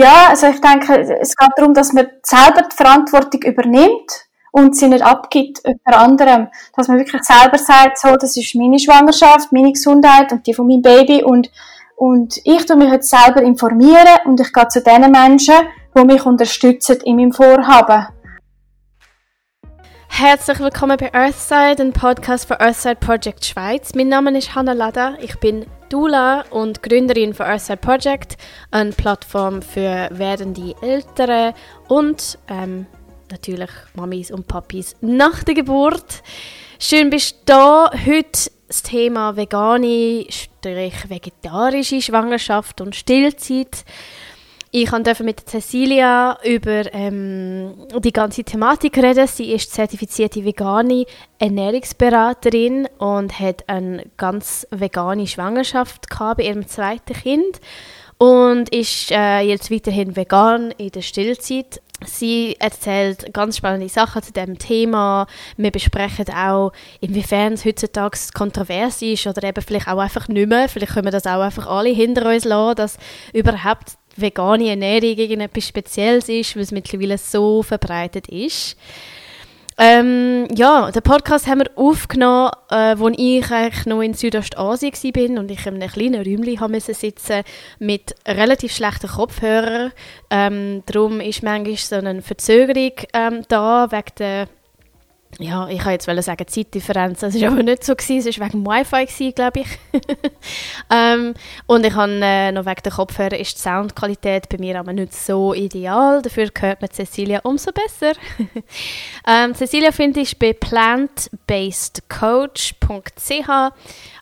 ja, also ich denke, es geht darum, dass man selber die Verantwortung übernimmt und sie nicht abgibt jemand anderem. Dass man wirklich selber sagt, so, das ist meine Schwangerschaft, meine Gesundheit und die von meinem Baby und, und ich tue mich jetzt selber informieren und ich gehe zu den Menschen, die mich unterstützen in meinem Vorhaben. Herzlich willkommen bei Earthside, ein Podcast für Earthside Project Schweiz. Mein Name ist Hannah Lada, ich bin Dula und Gründerin von Earthside Project, eine Plattform für werdende Eltern und ähm, natürlich Mamis und Papis nach der Geburt. Schön bist du da. Heute das Thema vegane, vegetarische Schwangerschaft und Stillzeit. Ich durfte mit Cecilia über ähm, die ganze Thematik reden. Sie ist zertifizierte vegane Ernährungsberaterin und hat eine ganz vegane Schwangerschaft bei ihrem zweiten Kind und ist äh, jetzt weiterhin vegan in der Stillzeit. Sie erzählt ganz spannende Sachen zu dem Thema. Wir besprechen auch, inwiefern es heutzutage kontrovers ist oder eben vielleicht auch einfach nicht mehr. Vielleicht können wir das auch einfach alle hinter uns lassen, dass überhaupt vegane Ernährung irgendetwas Spezielles ist, weil es mittlerweile so verbreitet ist. Ähm, ja, den Podcast haben wir aufgenommen, äh, ich eigentlich noch in Südostasien war und ich in einem kleinen Räumchen haben sitzen mit relativ schlechten Kopfhörern. Ähm, darum ist manchmal so eine Verzögerung ähm, da, wegen der ja, ich kann jetzt sagen Zeitdifferenz, das war aber nicht so, gewesen. es war wegen dem Wi-Fi, glaube ich. ähm, und ich habe äh, noch wegen der Kopfhörer ist die Soundqualität bei mir aber nicht so ideal, dafür hört man Cecilia umso besser. ähm, Cecilia finde ich bei plantbasedcoach.ch.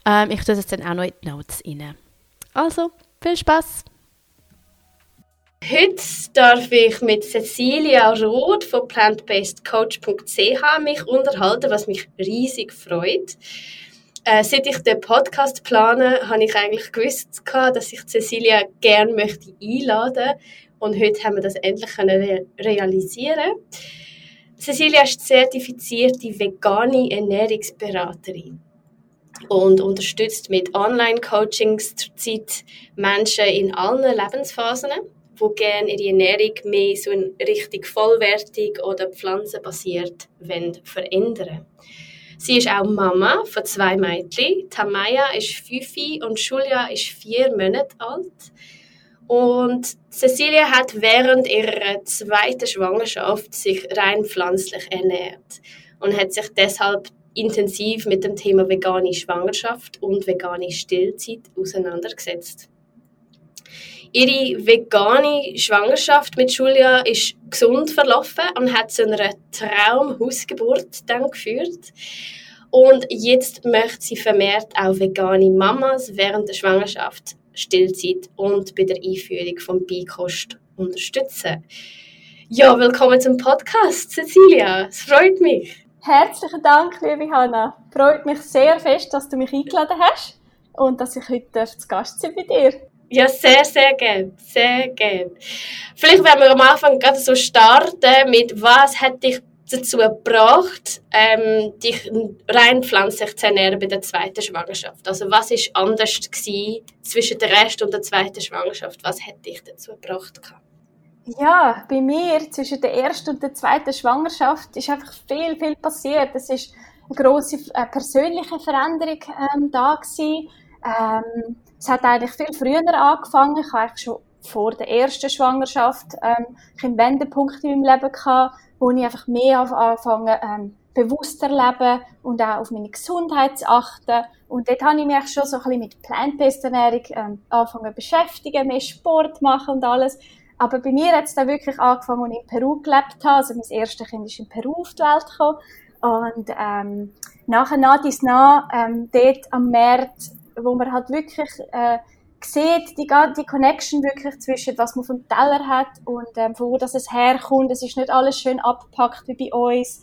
Ähm, ich tue das dann auch noch in die Notes rein. Also, viel Spaß! Heute darf ich mit Cecilia Roth von plantbasedcoach.ch mich unterhalten, was mich riesig freut. Äh, seit ich den Podcast plane, habe ich eigentlich gewusst, dass ich Cecilia gerne möchte einladen und heute haben wir das endlich re realisieren. Cecilia ist zertifizierte vegane Ernährungsberaterin und unterstützt mit Online-Coachings zurzeit Menschen in allen Lebensphasen die gerne ihre Ernährung mehr so in richtig vollwertig oder pflanzenbasiert verändern Sie ist auch Mama von zwei Mädchen. Tamaya ist fünf und Julia ist vier Monate alt. Und Cecilia hat während ihrer zweiten Schwangerschaft sich rein pflanzlich ernährt und hat sich deshalb intensiv mit dem Thema vegane Schwangerschaft und vegane Stillzeit auseinandergesetzt. Ihre vegane Schwangerschaft mit Julia ist gesund verlaufen und hat zu einer Traumhausgeburt dann geführt. Und jetzt möchte sie vermehrt auch vegane Mamas während der Schwangerschaft, Stillzeit und bei der Einführung von Beikost unterstützen. Ja, willkommen zum Podcast, Cecilia. Es freut mich. Herzlichen Dank, liebe Hanna. Freut mich sehr fest, dass du mich eingeladen hast und dass ich heute zu Gast sein bei dir. Ja, sehr, sehr gern. Sehr gern. Vielleicht werden wir am Anfang gerade so starten mit, was hat dich dazu gebracht, ähm, dich rein pflanzlich zu ernähren bei der zweiten Schwangerschaft? Also was ist anders gewesen zwischen der ersten und der zweiten Schwangerschaft? Was hat dich dazu gebracht? Ja, bei mir zwischen der ersten und der zweiten Schwangerschaft ist einfach viel, viel passiert. Es ist eine große äh, persönliche Veränderung ähm, da gewesen. Ähm, es hat eigentlich viel früher angefangen. Ich habe eigentlich schon vor der ersten Schwangerschaft ähm, einen Wendepunkt in meinem Leben gehabt, wo ich einfach mehr angefangen ähm, bewusster leben und auch auf meine Gesundheit zu achten. Und dort habe ich mich schon so ein bisschen mit Plant-Based Ernährung ähm, angefangen beschäftigen, mehr Sport machen und alles. Aber bei mir hat es dann wirklich angefangen, als ich in Peru gelebt habe. Also mein erstes Kind ist in Peru auf die Welt gekommen. Und ähm, nachher, nach dies nach, ähm, dort am März wo man halt wirklich äh, sieht, die, die Connection wirklich zwischen was man vom Teller hat und ähm, von wo das es herkommt. Es ist nicht alles schön abgepackt wie bei uns.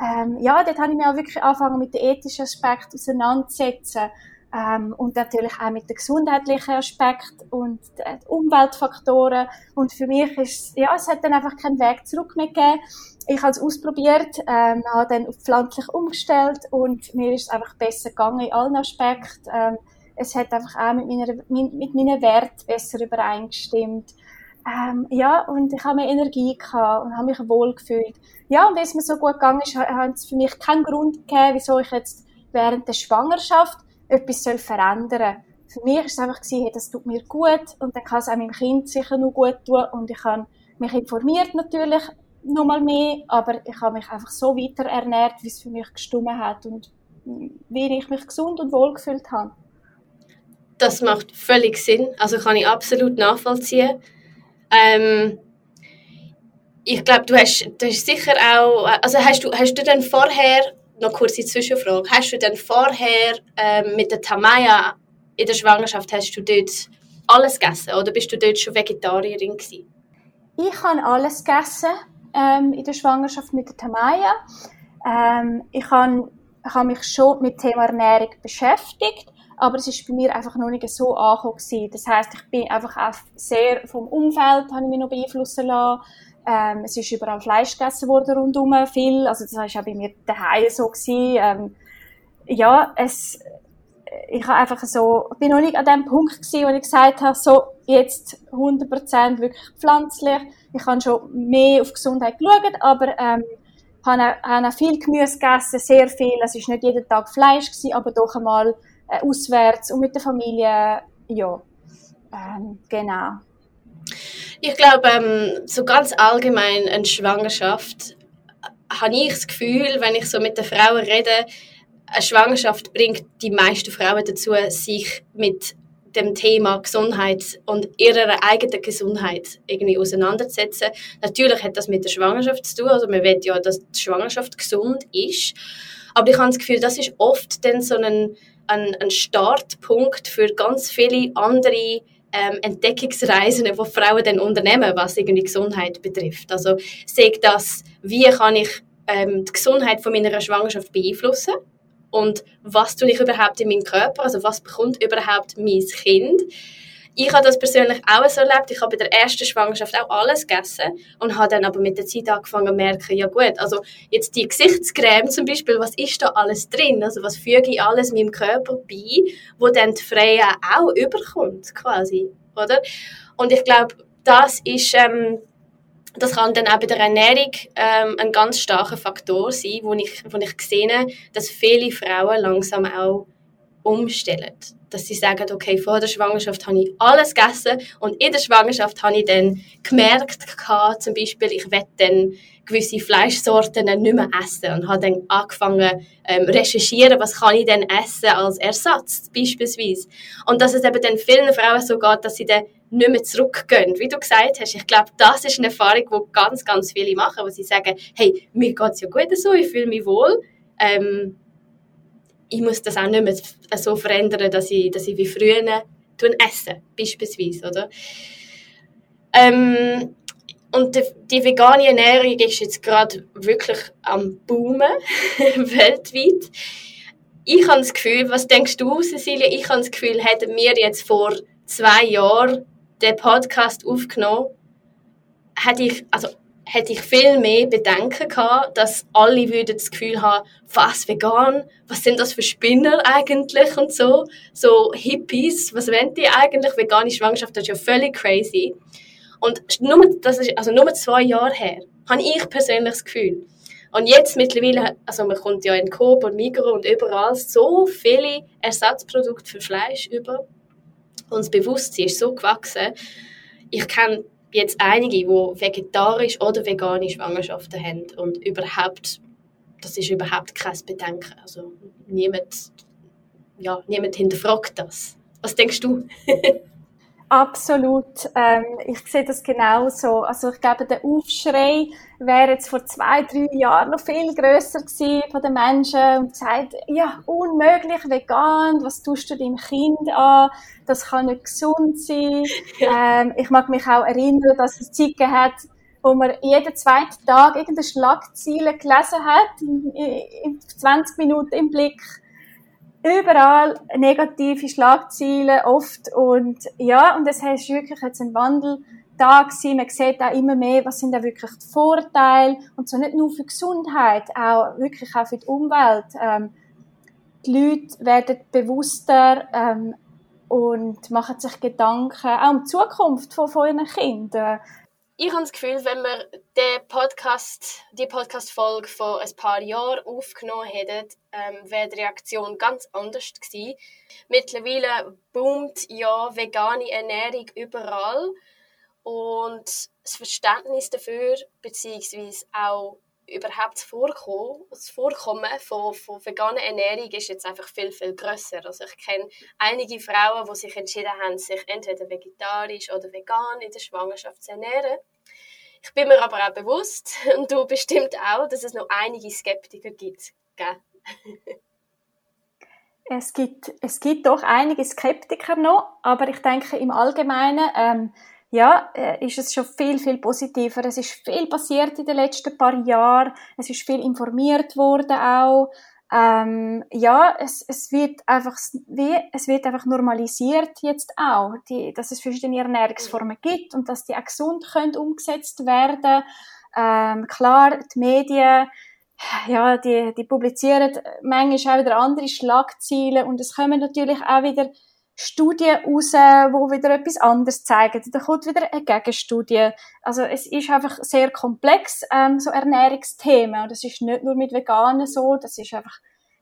Ähm, ja, dort habe ich mich auch wirklich angefangen mit den ethischen Aspekten auseinanderzusetzen. Ähm, und natürlich auch mit den gesundheitlichen Aspekten und den Umweltfaktoren. Und für mich ist ja, es hat dann einfach keinen Weg zurück mehr gegeben. Ich habe es ausprobiert, ähm, habe dann auf pflanzlich umgestellt und mir ist es einfach besser gegangen in allen Aspekten. Ähm, es hat einfach auch mit, meiner, mit meinen Werten besser übereingestimmt. ähm, ja, und ich habe mehr Energie gehabt und habe mich wohl gefühlt. Ja, und es mir so gut gegangen ist, hat es für mich keinen Grund gegeben, wieso ich jetzt während der Schwangerschaft etwas soll verändern soll. Für mich war es einfach, gewesen, hey, das tut mir gut und dann kann es auch meinem Kind sicher noch gut tun und ich habe mich informiert natürlich noch mal mehr, aber ich habe mich einfach so weiter ernährt, wie es für mich gestummen hat und wie ich mich gesund und wohl gefühlt habe. Das macht völlig Sinn, also kann ich absolut nachvollziehen. Ähm, ich glaube, du hast, du hast sicher auch, also hast du, hast du denn vorher, noch kurz die Zwischenfrage, hast du denn vorher ähm, mit der Tamaya in der Schwangerschaft, hast du dort alles gegessen oder bist du dort schon Vegetarierin gewesen? Ich habe alles gegessen ähm, in der Schwangerschaft mit der Tamaya. Ähm, ich habe, ich habe mich schon mit dem Thema Ernährung beschäftigt, aber es ist bei mir einfach noch nicht so angekommen Das heißt, ich bin einfach auch sehr vom Umfeld, habe ich mich noch beeinflussen lassen. Ähm, es ist überall Fleisch gegessen worden rundum, viel. Also das war auch bei mir daheim so. Ähm, ja, es, ich habe einfach so, bin noch nicht an dem Punkt gewesen, wo ich gesagt habe, so, jetzt 100% wirklich pflanzlich. Ich habe schon mehr auf Gesundheit geschaut, aber, ähm, habe auch, habe auch viel Gemüse gegessen, sehr viel. Es war nicht jeden Tag Fleisch gewesen, aber doch einmal äh, auswärts und mit der Familie, ja, ähm, genau. Ich glaube, ähm, so ganz allgemein eine Schwangerschaft habe ich das Gefühl, wenn ich so mit den Frauen rede, eine Schwangerschaft bringt die meisten Frauen dazu, sich mit dem Thema Gesundheit und ihrer eigenen Gesundheit irgendwie auseinanderzusetzen. Natürlich hat das mit der Schwangerschaft zu tun, also man will ja, dass die Schwangerschaft gesund ist, aber ich habe das Gefühl, das ist oft dann so ein ein, ein Startpunkt für ganz viele andere ähm, Entdeckungsreisen, die Frauen dann unternehmen, was irgendwie Gesundheit betrifft. Also sehe das, wie kann ich ähm, die Gesundheit von meiner Schwangerschaft beeinflussen? Und was tue ich überhaupt in meinem Körper, also was bekommt überhaupt mein Kind ich habe das persönlich auch so erlebt. Ich habe bei der ersten Schwangerschaft auch alles gegessen und habe dann aber mit der Zeit angefangen zu merken, ja gut, also jetzt die Gesichtscreme zum Beispiel, was ist da alles drin? Also was füge ich alles meinem Körper bei, wo dann die Freya auch überkommt, quasi, oder? Und ich glaube, das ist... Ähm, das kann dann auch bei der Ernährung ähm, ein ganz starker Faktor sein, wo ich, wo ich sehe, dass viele Frauen langsam auch umstellen dass sie sagen, okay, vor der Schwangerschaft habe ich alles gegessen und in der Schwangerschaft habe ich dann gemerkt, zum Beispiel, ich werde dann gewisse Fleischsorten nicht mehr essen und habe dann angefangen ähm, recherchieren, was kann ich denn essen als Ersatz beispielsweise. Und dass es eben dann vielen Frauen so geht, dass sie dann nicht mehr zurückgehen. Wie du gesagt hast, ich glaube, das ist eine Erfahrung, die ganz, ganz viele machen, wo sie sagen, hey, mir geht es ja gut so, ich fühle mich wohl. Ähm, ich muss das auch nicht mehr so verändern, dass ich, dass ich wie früher esse, beispielsweise, oder? Ähm, und die, die, vegane Ernährung ist jetzt gerade wirklich am Boomen, weltweit. Ich habe das Gefühl, was denkst du, Cecilia? Ich habe das Gefühl, hätten wir jetzt vor zwei Jahren den Podcast aufgenommen, hätte ich, also hätte ich viel mehr Bedenken gehabt, dass alle würden das Gefühl haben, was vegan, was sind das für Spinner eigentlich und so, so Hippies, was wollen die eigentlich, vegane Schwangerschaft, das ist ja völlig crazy. Und nur, das ist also nur zwei Jahre her, habe ich persönlich das Gefühl. Und jetzt mittlerweile, also man kommt ja in Coop und Migros und überall so viele Ersatzprodukte für Fleisch über. Und das Bewusstsein ist so gewachsen. Ich kenne jetzt einige, die vegetarisch oder vegane Schwangerschaften haben und überhaupt, das ist überhaupt kein Bedenken. Also niemand, ja, niemand hinterfragt das. Was denkst du? Absolut. Ähm, ich sehe das genauso. Also ich glaube, der Aufschrei wäre jetzt vor zwei, drei Jahren noch viel größer gewesen von den Menschen und gesagt, ja, unmöglich vegan, was tust du deinem Kind an? Das kann nicht gesund sein. Ja. Ähm, ich mag mich auch erinnern, dass es Zeit hat, wo man jeden zweiten Tag irgendeine Schlagzeile gelesen hat, in, in 20 Minuten im Blick überall negative Schlagzeilen oft und ja, und das heißt wirklich jetzt ein Wandel da gewesen. Man sieht auch immer mehr, was sind da wirklich die Vorteile und zwar nicht nur für die Gesundheit, auch wirklich auch für die Umwelt. Ähm, die Leute werden bewusster, ähm, und machen sich Gedanken auch um die Zukunft von, von ihren Kindern. Ich habe das Gefühl, wenn wir den Podcast, die Podcast-Folge vor ein paar Jahren aufgenommen hätten, ähm, wäre die Reaktion ganz anders gewesen. Mittlerweile boomt ja vegane Ernährung überall und das Verständnis dafür, beziehungsweise auch überhaupt das Vorkommen, das Vorkommen von, von veganer Ernährung ist jetzt einfach viel, viel grösser. Also ich kenne einige Frauen, die sich entschieden haben, sich entweder vegetarisch oder vegan in der Schwangerschaft zu ernähren. Ich bin mir aber auch bewusst, und du bestimmt auch, dass es noch einige Skeptiker gibt. es gibt, es gibt doch einige Skeptiker noch, aber ich denke im Allgemeinen ähm, ja, äh, ist es schon viel, viel positiver. Es ist viel passiert in den letzten paar Jahren. Es ist viel informiert worden auch. Ähm, ja, es, es wird einfach, wie, es wird einfach normalisiert jetzt auch, die, dass es verschiedene Ernährungsformen gibt und dass die auch gesund können umgesetzt werden. Ähm, klar, die Medien, ja, die, die publizieren manchmal auch wieder andere Schlagzeilen und es kommen natürlich auch wieder Studien raus, wo wieder etwas anderes zeigen. Da kommt wieder eine Gegenstudie. Also es ist einfach sehr komplex, ähm, so Ernährungsthemen. Und das ist nicht nur mit Veganen so, das ist einfach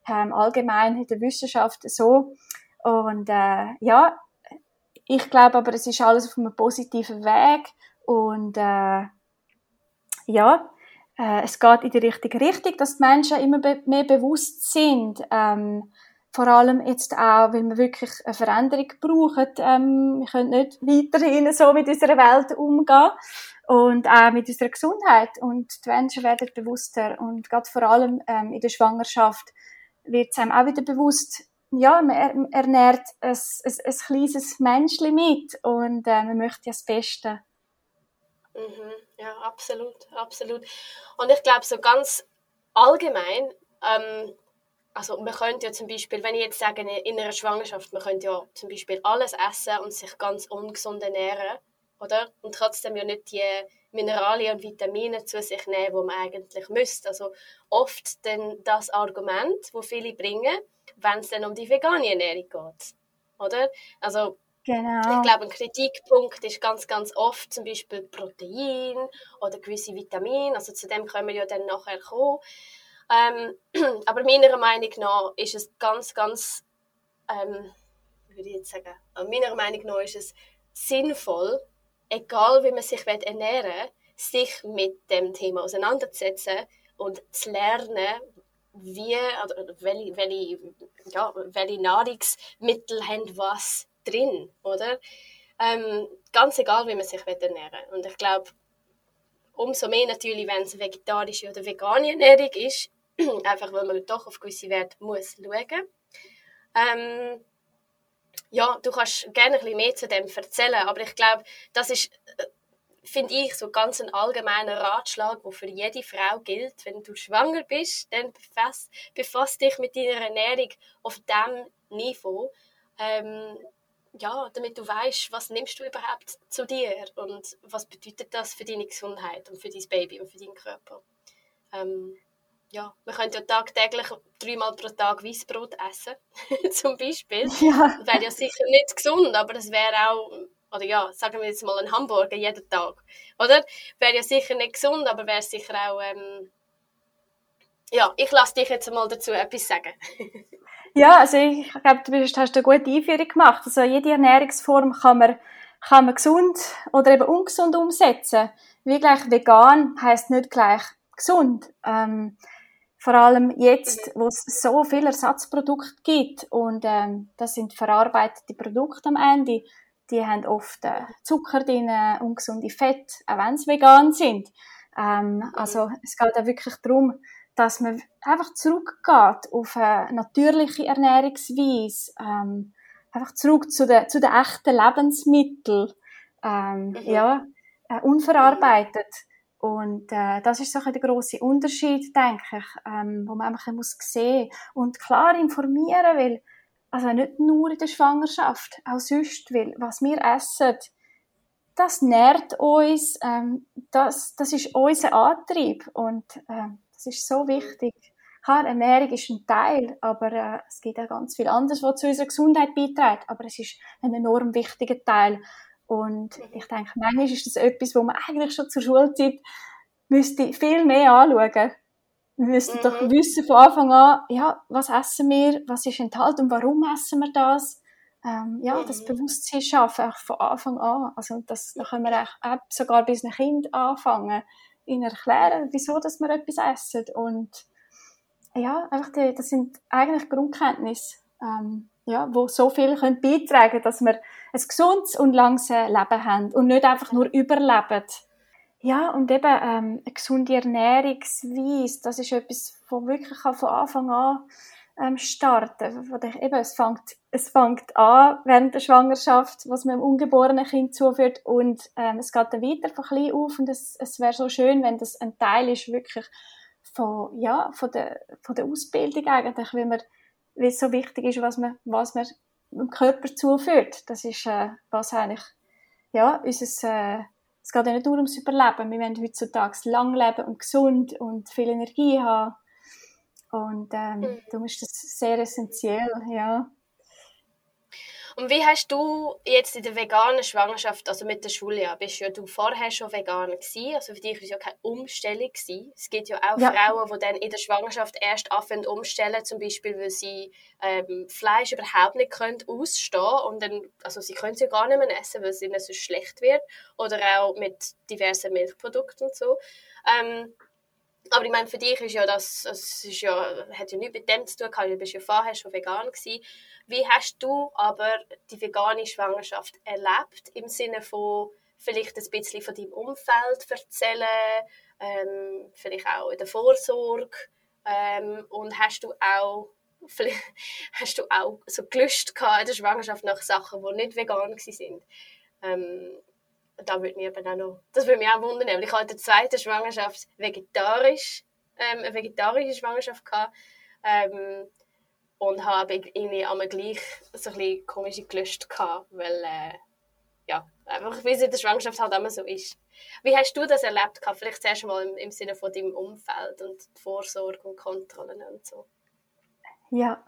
ähm, allgemein in der Wissenschaft so. Und äh, ja, ich glaube aber, es ist alles auf einem positiven Weg. Und äh, ja, äh, es geht in die richtige Richtung, dass die Menschen immer be mehr bewusst sind, ähm, vor allem jetzt auch, weil wir wirklich eine Veränderung brauchen. Ähm, wir können nicht weiterhin so mit unserer Welt umgehen und auch mit unserer Gesundheit. Und die Menschen werden bewusster und gerade vor allem ähm, in der Schwangerschaft wird es einem auch wieder bewusst, ja, man ernährt ein, ein, ein kleines Menschchen mit und äh, man möchte ja das Beste. Mhm, ja, absolut, absolut. Und ich glaube, so ganz allgemein, ähm, also man könnte ja zum Beispiel, wenn ich jetzt sage, in einer Schwangerschaft, man könnte ja zum Beispiel alles essen und sich ganz ungesund ernähren, oder? Und trotzdem ja nicht die Mineralien und Vitamine zu sich nehmen, die man eigentlich müsste. Also oft dann das Argument, wo viele bringen, wenn es dann um die vegane Ernährung geht, oder? Also Genau. Ich glaube, ein Kritikpunkt ist ganz, ganz oft zum Beispiel Protein oder gewisse Vitamine. Also zu dem können wir ja dann nachher kommen. Ähm, aber meiner Meinung nach ist es ganz, ganz, ähm, würde ich jetzt sagen, also meiner Meinung nach ist es sinnvoll, egal wie man sich ernähren will, sich mit dem Thema auseinanderzusetzen und zu lernen, wie, oder welche, welche, ja, welche Nahrungsmittel haben was drin, oder? Ähm, ganz egal, wie man sich ernähren will. Und ich glaube, umso mehr natürlich, wenn es vegetarische oder vegane Ernährung ist, einfach weil man doch auf gewisse Werte muss schauen. Ähm, ja, du kannst gerne ein bisschen mehr zu dem erzählen, aber ich glaube, das ist, äh, finde ich, so ganz ein allgemeiner Ratschlag, der für jede Frau gilt. Wenn du schwanger bist, dann befass, befass dich mit deiner Ernährung auf diesem Niveau. Ähm, ja, damit du weißt, was nimmst du überhaupt zu dir und was bedeutet das für deine Gesundheit und für dein Baby und für deinen Körper. Ähm, ja, man könnte ja tagtäglich dreimal pro Tag Weißbrot essen, zum Beispiel. Ja. Wäre ja sicher nicht gesund, aber es wäre auch, oder ja, sagen wir jetzt mal ein Hamburger jeden Tag, oder? Wäre ja sicher nicht gesund, aber wäre sicher auch, ähm, ja, ich lasse dich jetzt mal dazu etwas sagen. ja, also ich glaube, du hast eine gute Einführung gemacht. Also jede Ernährungsform kann man, kann man gesund oder eben ungesund umsetzen. Wie gleich vegan heißt nicht gleich gesund. Ähm, vor allem jetzt, wo es so viele Ersatzprodukte gibt und ähm, das sind verarbeitete Produkte am Ende, die haben oft äh, Zucker drin, ungesunde Fett, auch wenn sie vegan sind. Ähm, also es geht auch wirklich darum, dass man einfach zurückgeht auf eine natürliche Ernährungsweise, ähm, einfach zurück zu den, zu den echten Lebensmitteln, ähm, mhm. ja, äh, unverarbeitet. Und äh, das ist so der große Unterschied, denke ich, ähm, wo man einfach muss sehen und klar informieren will. Also nicht nur in der Schwangerschaft, auch sonst, weil was wir essen, das nährt uns, ähm, das, das ist unser Antrieb und äh, das ist so wichtig. Klar, Ernährung ist ein Teil, aber äh, es gibt auch ganz viel anderes, was zu unserer Gesundheit beiträgt. Aber es ist ein enorm wichtiger Teil. Und ich denke, manchmal ist das etwas, wo man eigentlich schon zur Schulzeit müsste viel mehr anschauen. Wir müssten mhm. doch wissen von Anfang an, ja, was essen wir, was ist enthalten und warum essen wir das. Ähm, ja, mhm. das Bewusstsein schaffen, auch von Anfang an. Also das, da können wir auch sogar bis ein Kind anfangen, ihnen erklären, wieso dass wir etwas essen. Und ja, einfach die, das sind eigentlich Grundkenntnisse, ähm, ja, wo so viel können beitragen dass wir ein gesundes und langes Leben haben und nicht einfach nur überleben. Ja, und eben ähm, eine gesunde Ernährungsweise, das ist etwas, das wirklich von Anfang an ähm, starten. Wo ich, eben, es, fängt, es fängt an während der Schwangerschaft, was man dem ungeborenen Kind zuführt und ähm, es geht dann weiter von klein auf und es, es wäre so schön, wenn das ein Teil ist wirklich von, ja, von, der, von der Ausbildung eigentlich, wie, man, wie es so wichtig ist, was man, was man dem Körper zuführt. Das ist, äh, was eigentlich, ja, unser, äh, es geht ja nicht nur ums Überleben. Wir wollen heutzutage lang leben und gesund und viel Energie haben. Und ähm, mhm. darum ist das sehr essentiell, ja. Und wie hast du jetzt in der veganen Schwangerschaft, also mit der Schule, ja, bist ja du vorher schon vegan gewesen, also für dich war es ja keine Umstellung gewesen. Es gibt ja auch ja. Frauen, die dann in der Schwangerschaft erst anfangen umstellen, zum Beispiel, weil sie ähm, Fleisch überhaupt nicht können ausstehen und dann, also sie können es ja gar nicht mehr essen, weil es ihnen so schlecht wird oder auch mit diversen Milchprodukten und so. Ähm, aber ich meine, für dich ist ja das, es ist ja, hat ja nichts mit dem zu tun gehabt, du bist ja vorher schon vegan gewesen. Wie hast du aber die vegane Schwangerschaft erlebt, im Sinne von vielleicht ein bisschen von deinem Umfeld erzählen, ähm, vielleicht auch in der Vorsorge ähm, und hast du auch vielleicht hast du auch so gelöscht in der Schwangerschaft nach Sachen, die nicht vegan waren. Ähm, da würde mich eben auch noch, das würde mich auch wundern, weil ich hatte in der zweiten Schwangerschaft vegetarisch, ähm, eine vegetarische Schwangerschaft gehabt, ähm, und habe irgendwie einmal gleich so ein bisschen komische gelöscht gehabt, weil, äh, ja, einfach wie es in der Schwangerschaft halt immer so ist. Wie hast du das erlebt gehabt? Vielleicht zuerst mal im, im Sinne von deinem Umfeld und Vorsorge und Kontrollen und so. Ja,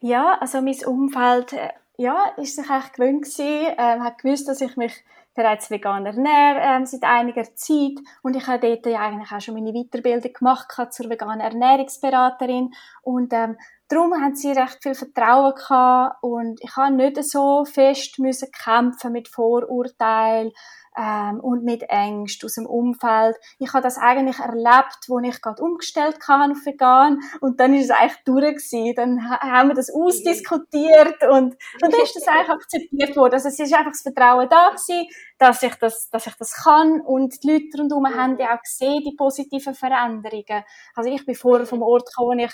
ja, also mein Umfeld, äh, ja, ist sich eigentlich gewöhnt gewesen, äh, hat gewusst, dass ich mich bereits vegan ernähre ähm, seit einiger Zeit. Und ich habe dort ja eigentlich auch schon meine Weiterbildung gemacht zur veganen Ernährungsberaterin. Und ähm, darum haben sie recht viel Vertrauen gehabt. Und ich habe nicht so fest müssen kämpfen mit Vorurteilen ähm, und mit Ängsten aus dem Umfeld. Ich habe das eigentlich erlebt, wo ich gerade umgestellt habe auf vegan und dann ist es eigentlich durch gewesen. Dann haben wir das ausdiskutiert und, und dann ist das eigentlich akzeptiert worden. Also es ist einfach das Vertrauen da gewesen, dass ich das, dass ich das kann und die Leute rundherum haben ja auch gesehen, die positiven Veränderungen. Also ich bin vorher vom Ort gekommen, wo ich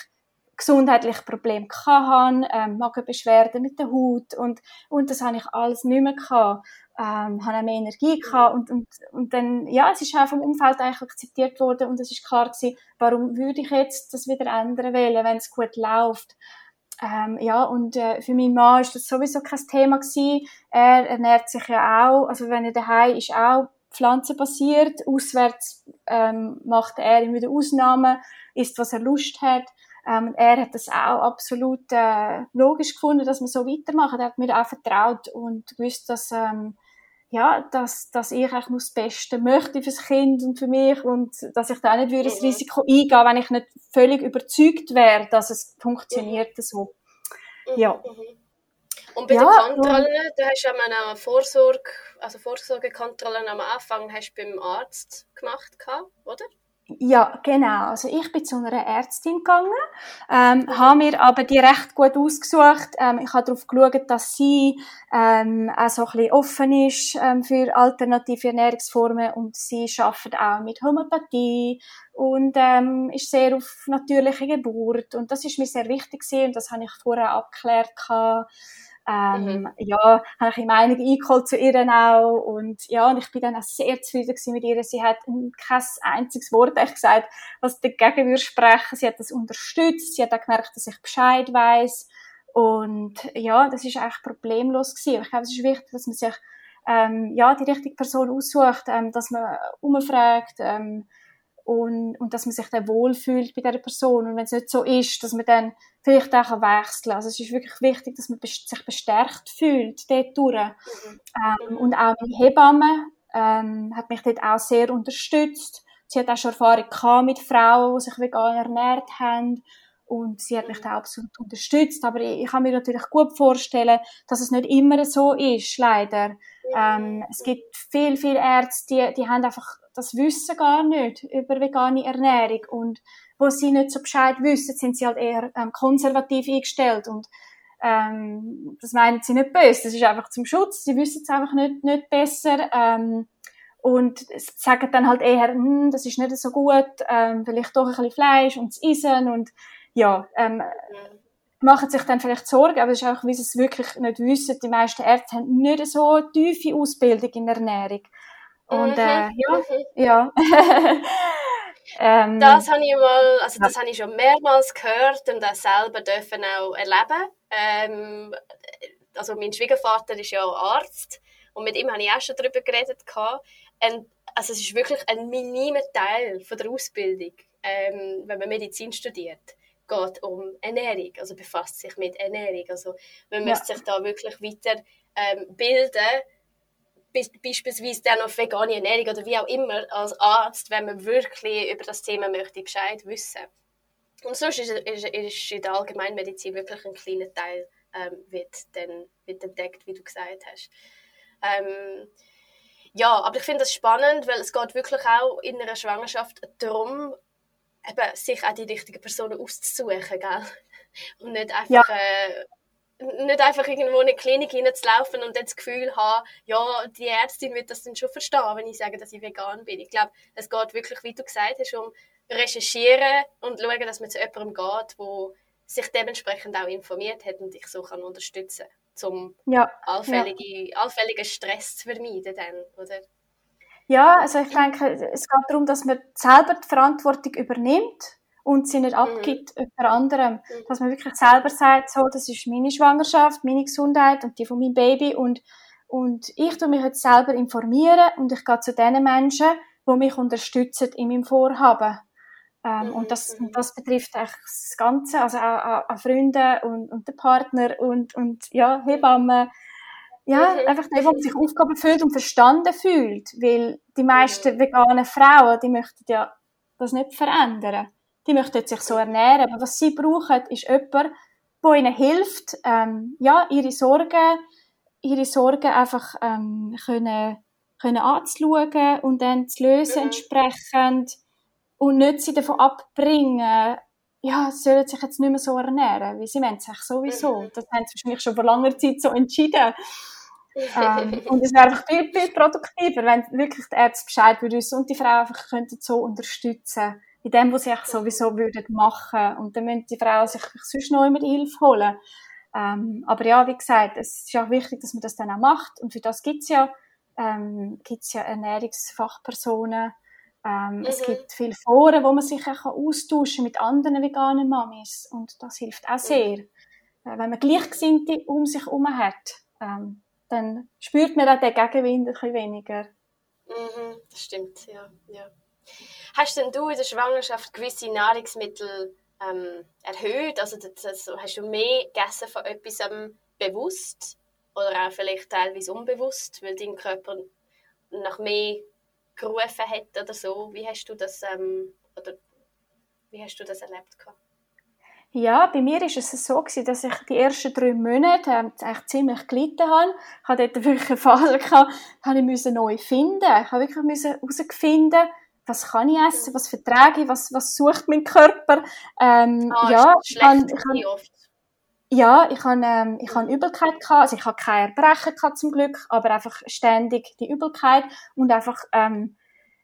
gesundheitliche Probleme hatte, ähm, Magenbeschwerden mit der Haut und, und das habe ich alles nicht mehr gehabt ähm, habe auch mehr Energie gehabt und, und, und dann, ja, es ist auch vom Umfeld eigentlich akzeptiert worden und es ist klar gewesen, warum würde ich jetzt das wieder ändern wollen, wenn es gut läuft. Ähm, ja, und äh, für meinen Mann ist das sowieso kein Thema gewesen. Er ernährt sich ja auch, also wenn er daheim ist, auch pflanzenbasiert. Auswärts ähm, macht er immer wieder Ausnahmen, isst, was er Lust hat. Ähm, er hat das auch absolut äh, logisch gefunden, dass wir so weitermachen. Er hat mir auch vertraut und gewusst, dass ähm, ja, dass, dass ich eigentlich nur das Beste möchte fürs Kind und für mich und dass ich da nicht würde das mhm. Risiko eingehen, wenn ich nicht völlig überzeugt wäre, dass es funktioniert mhm. so. Ja. Mhm. Und bei ja, den Kontrollen, du hast ja eine Vorsorge, also Vorsorgekontrollen am Anfang hast du beim Arzt gemacht, oder? Ja, genau. Also ich bin zu einer Ärztin gegangen, ähm, habe mir aber die recht gut ausgesucht. Ähm, ich habe darauf geschaut, dass sie ähm, auch so ein bisschen offen ist ähm, für alternative Ernährungsformen und sie arbeitet auch mit Homöopathie und ähm, ist sehr auf natürliche Geburt und das ist mir sehr wichtig gewesen und das habe ich vorher abgeklärt gehabt. Ähm, mhm. Ja, habe ich ihm einige eingeholt zu ihr auch und ja, und ich bin dann auch sehr zufrieden mit ihr. Sie hat kein einziges Wort echt gesagt, was dagegen würde sprechen. Sie hat das unterstützt, sie hat auch gemerkt, dass ich Bescheid weiß und ja, das ist eigentlich problemlos gewesen. Ich glaube, es ist wichtig, dass man sich ähm, ja die richtige Person aussucht, ähm, dass man umfragt ähm, und, und dass man sich dann wohlfühlt bei dieser Person. Und wenn es nicht so ist, dass man dann vielleicht auch wechseln kann. Also es ist wirklich wichtig, dass man sich bestärkt fühlt dort durch. Mhm. Ähm, und auch meine Hebamme ähm, hat mich dort auch sehr unterstützt. Sie hat auch schon Erfahrung mit Frauen, die sich vegan ernährt haben. Und sie hat mich da absolut unterstützt. Aber ich, ich kann mir natürlich gut vorstellen, dass es nicht immer so ist, leider. Ähm, es gibt viel, viele Ärzte, die, die haben einfach das Wissen gar nicht über vegane Ernährung. Und wo sie nicht so Bescheid wissen, sind sie halt eher ähm, konservativ eingestellt. Und ähm, das meinen sie nicht böse, das ist einfach zum Schutz. Sie wissen es einfach nicht, nicht besser. Ähm, und sagen dann halt eher, hm, das ist nicht so gut, ähm, vielleicht doch ein bisschen Fleisch und das Eisen und ja, ähm, machen sich dann vielleicht Sorgen, aber es ist auch, wie sie es wirklich nicht wissen. Die meisten Ärzte haben nicht so tiefe Ausbildung in Ernährung. Und äh, mhm. ja, mhm. ja. ähm, das habe ich mal, also das ja. habe ich schon mehrmals gehört und das selber dürfen auch erleben. Ähm, also mein Schwiegervater ist ja Arzt und mit ihm habe ich auch schon darüber geredet. Und, also es ist wirklich ein minimer Teil von der Ausbildung, ähm, wenn man Medizin studiert geht um Ernährung, also befasst sich mit Ernährung. Also man ja. müsste sich da wirklich weiter ähm, bilden, beispielsweise dann auf vegane Ernährung oder wie auch immer als Arzt, wenn man wirklich über das Thema möchte Bescheid wissen. Und sonst ist, ist, ist in der Allgemeinmedizin wirklich ein kleiner Teil ähm, wird, dann, wird entdeckt, wie du gesagt hast. Ähm, ja, aber ich finde das spannend, weil es geht wirklich auch in einer Schwangerschaft darum, eben, sich auch die richtigen Personen auszusuchen, gell? Und nicht einfach, ja. äh, nicht einfach irgendwo in eine Klinik hineinzulaufen und dann das Gefühl haben, ja, die Ärztin wird das dann schon verstehen, wenn ich sage, dass ich vegan bin. Ich glaube, es geht wirklich, wie du gesagt hast, um recherchieren und schauen, dass man zu jemandem geht, der sich dementsprechend auch informiert hat und dich so kann unterstützen kann, um ja. allfällige, ja. allfälligen Stress zu vermeiden dann, oder? Ja, also ich denke, es geht darum, dass man selber die Verantwortung übernimmt und sie nicht mhm. abgibt mhm. über anderem. Dass man wirklich selber sagt, so, das ist meine Schwangerschaft, meine Gesundheit und die von meinem Baby und, und ich tue mich jetzt selber informieren und ich gehe zu den Menschen, die mich unterstützen in meinem Vorhaben. Ähm, mhm. Und das, mhm. das betrifft eigentlich das Ganze, also auch, auch Freunde und, und den Partner und, und ja, Hebammen, ja, mhm. einfach der, der sich Aufgaben fühlt und verstanden fühlt. Weil die meisten veganen Frauen, die möchten ja das nicht verändern. Die möchten sich so ernähren. Aber was sie brauchen, ist jemand, der ihnen hilft, ähm, ja, ihre Sorgen, ihre Sorgen einfach ähm, können, können anzuschauen und dann zu lösen entsprechend und nicht sie davon abbringen, ja, sie sollen sich jetzt nicht mehr so ernähren, wie sie meinen sich sowieso. Das haben sie wahrscheinlich schon vor langer Zeit so entschieden. Ähm, und es wäre einfach viel, viel produktiver, wenn wirklich die Ärzte Bescheid wissen und die Frauen einfach könnten so unterstützen in dem, was sie sowieso würden machen und dann müssen die Frauen sich sonst noch immer Hilfe holen. Ähm, aber ja, wie gesagt, es ist auch wichtig, dass man das dann auch macht und für das gibt es ja, ähm, gibt's ja Ernährungsfachpersonen, ähm, mhm. Es gibt viele Foren, wo man sich auch austauschen mit anderen veganen Mamis und das hilft auch sehr, mhm. wenn man Gleichgesinnte um sich herum hat. Ähm, dann spürt man auch den Gegenwind ein bisschen weniger. Mhm, das stimmt, ja, ja. Hast denn du in der Schwangerschaft gewisse Nahrungsmittel ähm, erhöht? Also das, hast du mehr gegessen von etwas ähm, bewusst oder auch vielleicht teilweise unbewusst, weil dein Körper nach mehr gerufen hat oder so? Wie hast du das, ähm, oder wie hast du das erlebt? Gehabt? Ja, bei mir ist es so gewesen, dass ich die ersten drei Monate ähm, ziemlich gelitten habe. Ich hatte dort wirklich eine Phase gehabt, habe ich neu finden. Ich habe wirklich müssen was kann ich essen, was vertrage ich, was, was sucht mein Körper. Ähm, ah, ja, ich habe, ich habe, oft. Ja, ich habe, ähm, ich habe Übelkeit gehabt, also ich habe kein Erbrechen gehabt zum Glück, aber einfach ständig die Übelkeit und einfach, ähm,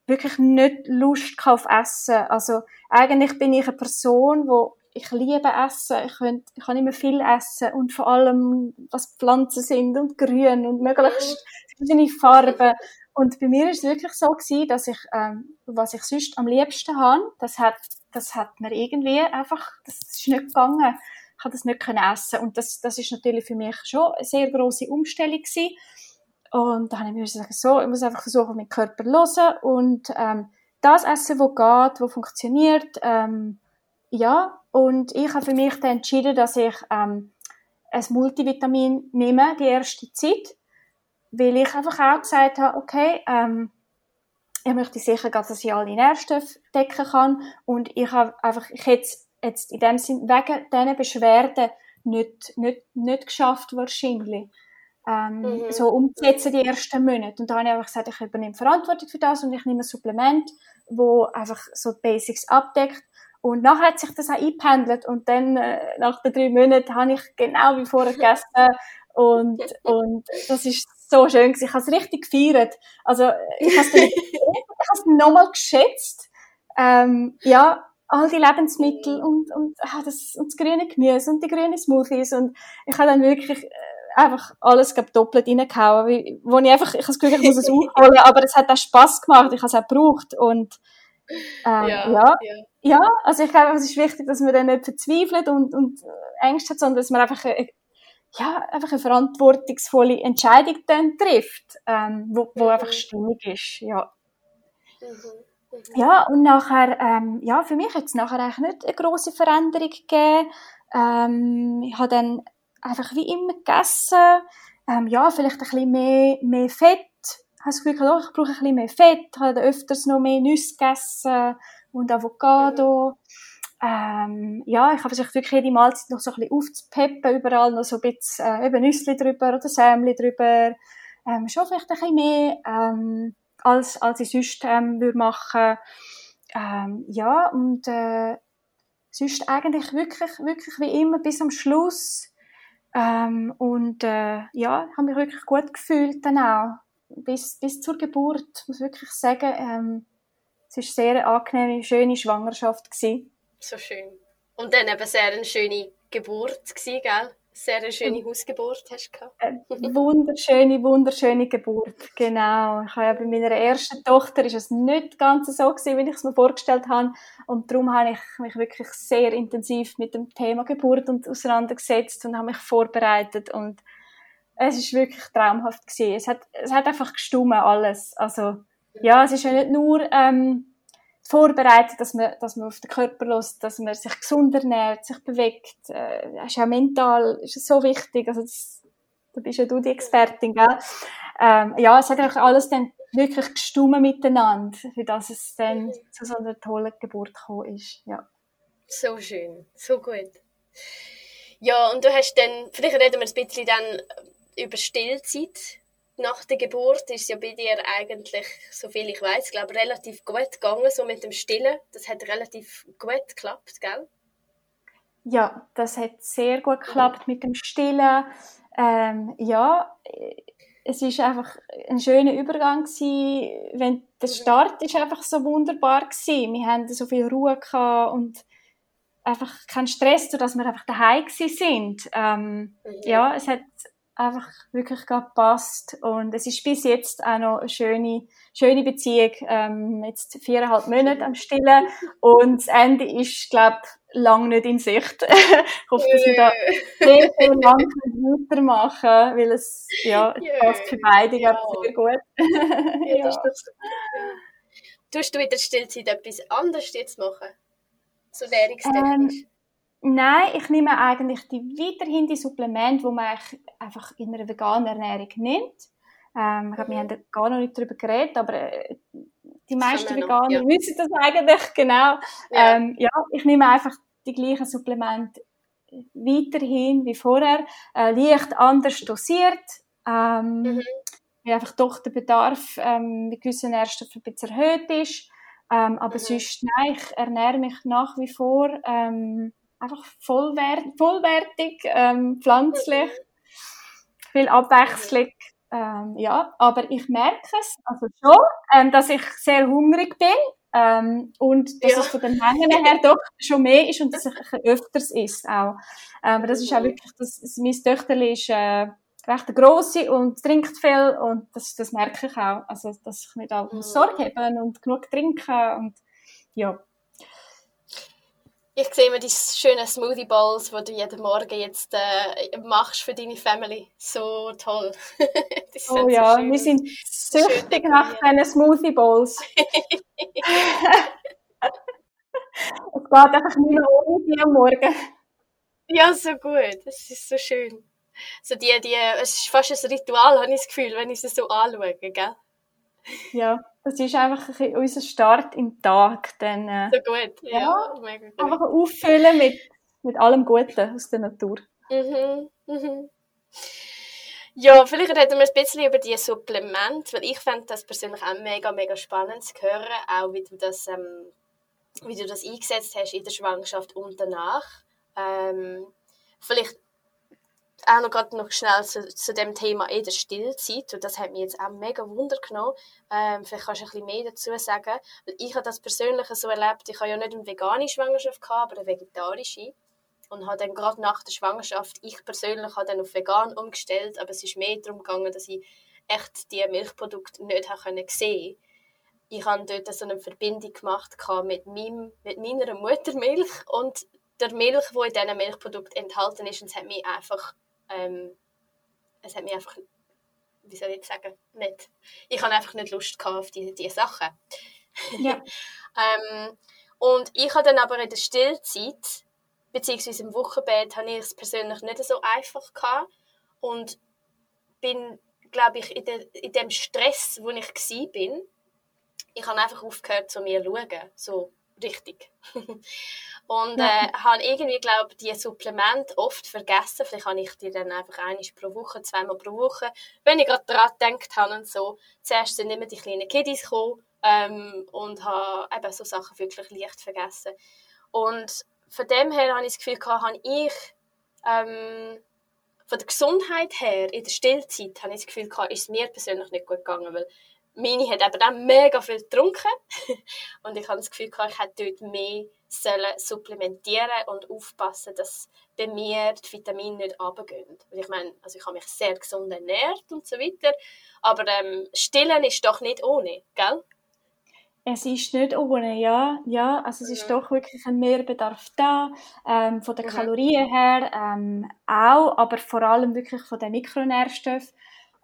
wirklich nicht Lust auf Essen. Also eigentlich bin ich eine Person, wo ich liebe Essen. Ich, könnt, ich kann immer viel essen und vor allem, was Pflanzen sind und grün und möglichst verschiedene Farben. Und bei mir ist es wirklich so gewesen, dass ich, ähm, was ich sonst am liebsten habe, das hat, das hat mir irgendwie einfach, das ist nicht gegangen. Ich habe das nicht können essen. Und das, das ist natürlich für mich schon eine sehr große Umstellung gewesen. Und da habe ich mir gesagt, so, ich muss einfach versuchen, meinen Körper zu hören und, ähm, das essen, was geht, was funktioniert. Ähm, ja, und ich habe für mich dann entschieden, dass ich ähm, ein Multivitamin nehme, die erste Zeit, weil ich einfach auch gesagt habe, okay, ähm, ich möchte sicher, dass ich alle Nährstoffe decken kann und ich habe einfach, ich hätte jetzt in dem Sinn wegen diesen Beschwerden nicht, nicht, nicht geschafft wahrscheinlich ähm, mhm. so umzusetzen die ersten Monate. Und da habe ich einfach gesagt, ich übernehme Verantwortung für das und ich nehme ein Supplement, wo einfach so die Basics abdeckt. Und nachher hat sich das auch eingependelt und dann, äh, nach den drei Monaten, habe ich genau wie vorher gegessen und, und das ist so schön gewesen. Ich habe es richtig gefeiert. Also, ich habe es nochmal geschätzt. Ähm, ja, all die Lebensmittel und, und, ah, das, und das grüne Gemüse und die grünen Smoothies und ich habe dann wirklich äh, einfach alles glaub, doppelt reingehauen, wie, wo ich einfach, ich habe das Gefühl, ich muss es aufholen, aber es hat auch Spass gemacht, ich habe es auch gebraucht und ähm, ja, ja, ja, ja. also ich glaube, es ist wichtig, dass man dann nicht verzweifelt und, und Ängste hat, sondern dass man einfach, eine, ja, einfach eine verantwortungsvolle Entscheidung dann trifft, ähm, wo, wo mhm. einfach stimmig ist, ja. Mhm. mhm. Ja, und nachher, ähm, ja, für mich hat es nachher eigentlich nicht eine grosse Veränderung gegeben. Ähm, ich habe dann einfach wie immer gegessen. Ähm, ja, vielleicht ein bisschen mehr, mehr Fett. Ich habe das Gefühl, ich brauche ein bisschen mehr Fett. Ich habe öfters noch mehr Nüsse gegessen und Avocado. Ähm, ja, ich habe versucht, wirklich jede Mahlzeit noch so ein bisschen aufzupeppen, überall noch so ein bisschen äh, eben Nüsse drüber oder Sämli drüber. Ähm, schon vielleicht ein bisschen mehr, ähm, als, als ich sonst ähm, würde machen. Ähm, ja, und äh, sonst eigentlich wirklich, wirklich wie immer bis am Schluss ähm, und äh, ja, habe mich wirklich gut gefühlt dann auch. Bis, bis zur Geburt, muss wirklich sagen, ähm, es war sehr eine angenehme, schöne Schwangerschaft. Gewesen. So schön. Und dann eben sehr eine schöne Geburt gewesen, gell? sehr eine schöne Hausgeburt hast du gehabt. Eine wunderschöne, wunderschöne Geburt, genau. Ich habe ja bei meiner ersten Tochter ist es nicht ganz so gewesen, wie ich es mir vorgestellt habe. Und darum habe ich mich wirklich sehr intensiv mit dem Thema Geburt und auseinandergesetzt und habe mich vorbereitet und es ist wirklich traumhaft gewesen. Es hat, es hat einfach gestummen alles. Also, ja, es ist ja nicht nur, ähm, vorbereitet, dass man, dass man auf den Körper lässt, dass man sich gesund ernährt, sich bewegt. Äh, ist ja mental ist es so wichtig. Also das, da bist ja du die Expertin, gell? Ähm, ja, es hat eigentlich alles dann wirklich gestummen miteinander, für dass es dann zu so einer tollen Geburt gekommen ist. Ja. So schön, so gut. Ja, und du hast dann, vielleicht reden wir ein bisschen dann über Stillzeit nach der Geburt ist ja bei dir eigentlich, so viel ich weiß, glaube relativ gut gegangen, so mit dem Stillen. Das hat relativ gut geklappt, gell? Ja, das hat sehr gut geklappt mit dem Stillen. Ähm, ja, es ist einfach ein schöner Übergang gewesen, wenn der mhm. Start ist einfach so wunderbar gewesen. Wir hatten so viel Ruhe gehabt und einfach keinen Stress, dass wir einfach daheim sind. Ähm, mhm. Ja, es hat einfach wirklich gerade passt. Und es ist bis jetzt auch noch eine schöne, schöne Beziehung. Ähm, jetzt viereinhalb Monate am Stillen. Und das Ende ist, glaube ich, lang nicht in Sicht. ich hoffe, dass wir da sehr, sehr lang weitermachen weil es, ja, es passt für beide, ja. sehr gut. ja. Das ist Tust du in der Stillzeit etwas anderes jetzt machen? So ernährungstechnisch? Ähm, Nein, ich nehme eigentlich die, weiterhin die Supplemente, die man einfach in einer veganen Ernährung nimmt. Ähm, ich glaube, wir haben gar noch nicht darüber geredet, aber äh, die meisten Veganer ja. wissen das eigentlich genau. Ja. Ähm, ja, ich nehme einfach die gleichen Supplemente weiterhin wie vorher, äh, leicht anders dosiert. Ähm, mhm. Weil einfach doch der Bedarf ähm, mit gewissen Nährstoffen ein bisschen erhöht ist. Ähm, aber mhm. sonst, nein, ich ernähre mich nach wie vor ähm, einfach vollwert, vollwertig, ähm, pflanzlich, viel Abwechslung. Ähm, ja, aber ich merke es also schon, ähm, dass ich sehr hungrig bin ähm, und dass ja. es von den Mengen her doch schon mehr ist und dass ich öfters isst auch. Ähm, aber das ist auch mhm. wirklich, das, mein Töchterli ist äh, recht grosse und trinkt viel und das, das merke ich auch. Also, dass ich nicht auch mhm. Sorge haben und genug trinken und ja. Ich sehe immer die schönen Smoothie Bowls, die du jeden Morgen jetzt äh, machst für deine Family. So toll. oh ja, so wir sind süchtig nach deinen Smoothie Bowls. es geht einfach nicht mehr ohne die am Morgen. Ja, so gut. Das ist so schön. So die, die, es ist fast ein Ritual, habe ich das Gefühl, wenn ich sie so anschaue, gell? Ja, das ist einfach ein unser Start im Tag. Dann, äh, so gut, ja, ja, mega gut. Einfach auffüllen mit, mit allem Guten aus der Natur. Mhm, mhm. Ja, vielleicht reden wir ein bisschen über die Supplemente, weil ich fände das persönlich auch mega, mega spannend zu hören, auch wie du das, ähm, wie du das eingesetzt hast in der Schwangerschaft und danach. Ähm, vielleicht auch noch gerade noch schnell zu, zu dem Thema in der Stillzeit und das hat mich jetzt auch mega Wunder genommen. Ähm, vielleicht kannst du ein bisschen mehr dazu sagen, weil ich habe das persönlich so erlebt, ich habe ja nicht eine vegane Schwangerschaft gehabt, aber eine vegetarische und habe dann gerade nach der Schwangerschaft, ich persönlich habe dann auf vegan umgestellt, aber es ist mehr darum gegangen, dass ich echt die Milchprodukte nicht habe sehen Ich habe dort so eine Verbindung gemacht mit, meinem, mit meiner Muttermilch und der Milch, die in diesen Milchprodukten enthalten ist. Und es hat mich einfach ähm, es hat mich einfach, wie soll ich sagen, nicht. Ich habe einfach nicht Lust gehabt auf diese, diese Sachen. Ja. ähm, und ich habe dann aber in der Stillzeit, beziehungsweise im Wochenbett, habe ich es persönlich nicht so einfach gehabt und bin, glaube ich, in, de, in dem Stress, wo ich war, bin, ich habe einfach aufgehört, zu mir zu schauen, so richtig. Und ja. äh, habe irgendwie, glaube die Supplemente oft vergessen. Vielleicht habe ich die dann einfach einmal pro Woche, zweimal pro Woche, wenn ich gerade daran gedacht habe und so. Zuerst sind immer die kleinen Kiddies gekommen ähm, und habe eben so Sachen wirklich leicht vergessen. Und von dem her habe ich das Gefühl, gehabt, habe ich ähm, von der Gesundheit her, in der Stillzeit, habe ich das Gefühl, gehabt, ist es mir persönlich nicht gut gegangen, weil meine hat eben dann mega viel getrunken und ich habe das Gefühl, gehabt, ich hätte dort mehr sollen supplementieren und aufpassen, dass bei mir die Vitamine nicht runtergehen. ich meine, also ich habe mich sehr gesund ernährt und so weiter, aber ähm, Stillen ist doch nicht ohne, gell? Es ist nicht ohne, ja. ja also es ist mhm. doch wirklich ein Mehrbedarf da, ähm, von den mhm. Kalorien her ähm, auch, aber vor allem wirklich von den Mikronährstoffen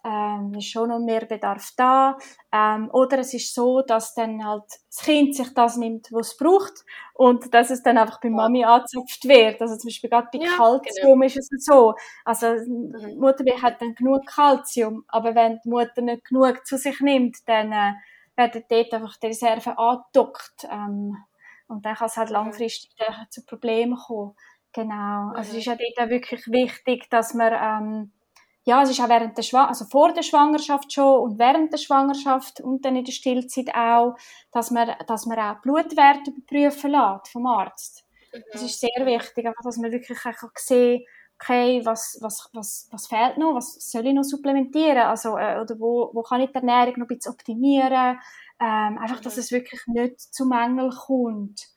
ähm, ist schon noch mehr Bedarf da. Ähm, oder es ist so, dass dann halt das Kind sich das nimmt, was es braucht und dass es dann einfach bei Mami angezapft wird. Also zum Beispiel gerade bei ja, Kalzium genau. ist es so. Also die Muttermilch hat dann genug Kalzium, aber wenn die Mutter nicht genug zu sich nimmt, dann äh, werden dort einfach die Reserven angedockt. Ähm, und dann kann es halt langfristig zu Problemen kommen. Genau. Also es ist ja dort auch wirklich wichtig, dass man ähm, ja, es ist auch während der Schwang also vor der Schwangerschaft schon und während der Schwangerschaft und dann in der Stillzeit auch, dass man, dass man auch Blutwerte überprüfen lässt vom Arzt. Mhm. Das ist sehr wichtig, einfach, dass man wirklich auch sehen okay, was, was, was, was fehlt noch, was soll ich noch supplementieren, also, äh, oder wo, wo kann ich die Ernährung noch ein bisschen optimieren, ähm, einfach, dass mhm. es wirklich nicht zu Mängel kommt.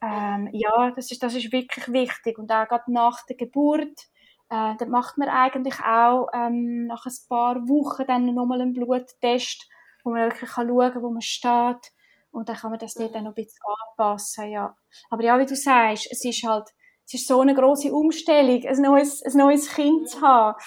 Ähm, ja, das ist, das ist wirklich wichtig und auch gerade nach der Geburt, äh, dann macht man eigentlich auch ähm, nach ein paar Wochen dann nochmal einen Bluttest, wo man wirklich kann schauen kann, wo man steht. Und dann kann man das dort dann noch ein bisschen anpassen, ja. Aber ja, wie du sagst, es ist halt, es ist so eine große Umstellung, ein neues, ein neues Kind zu haben.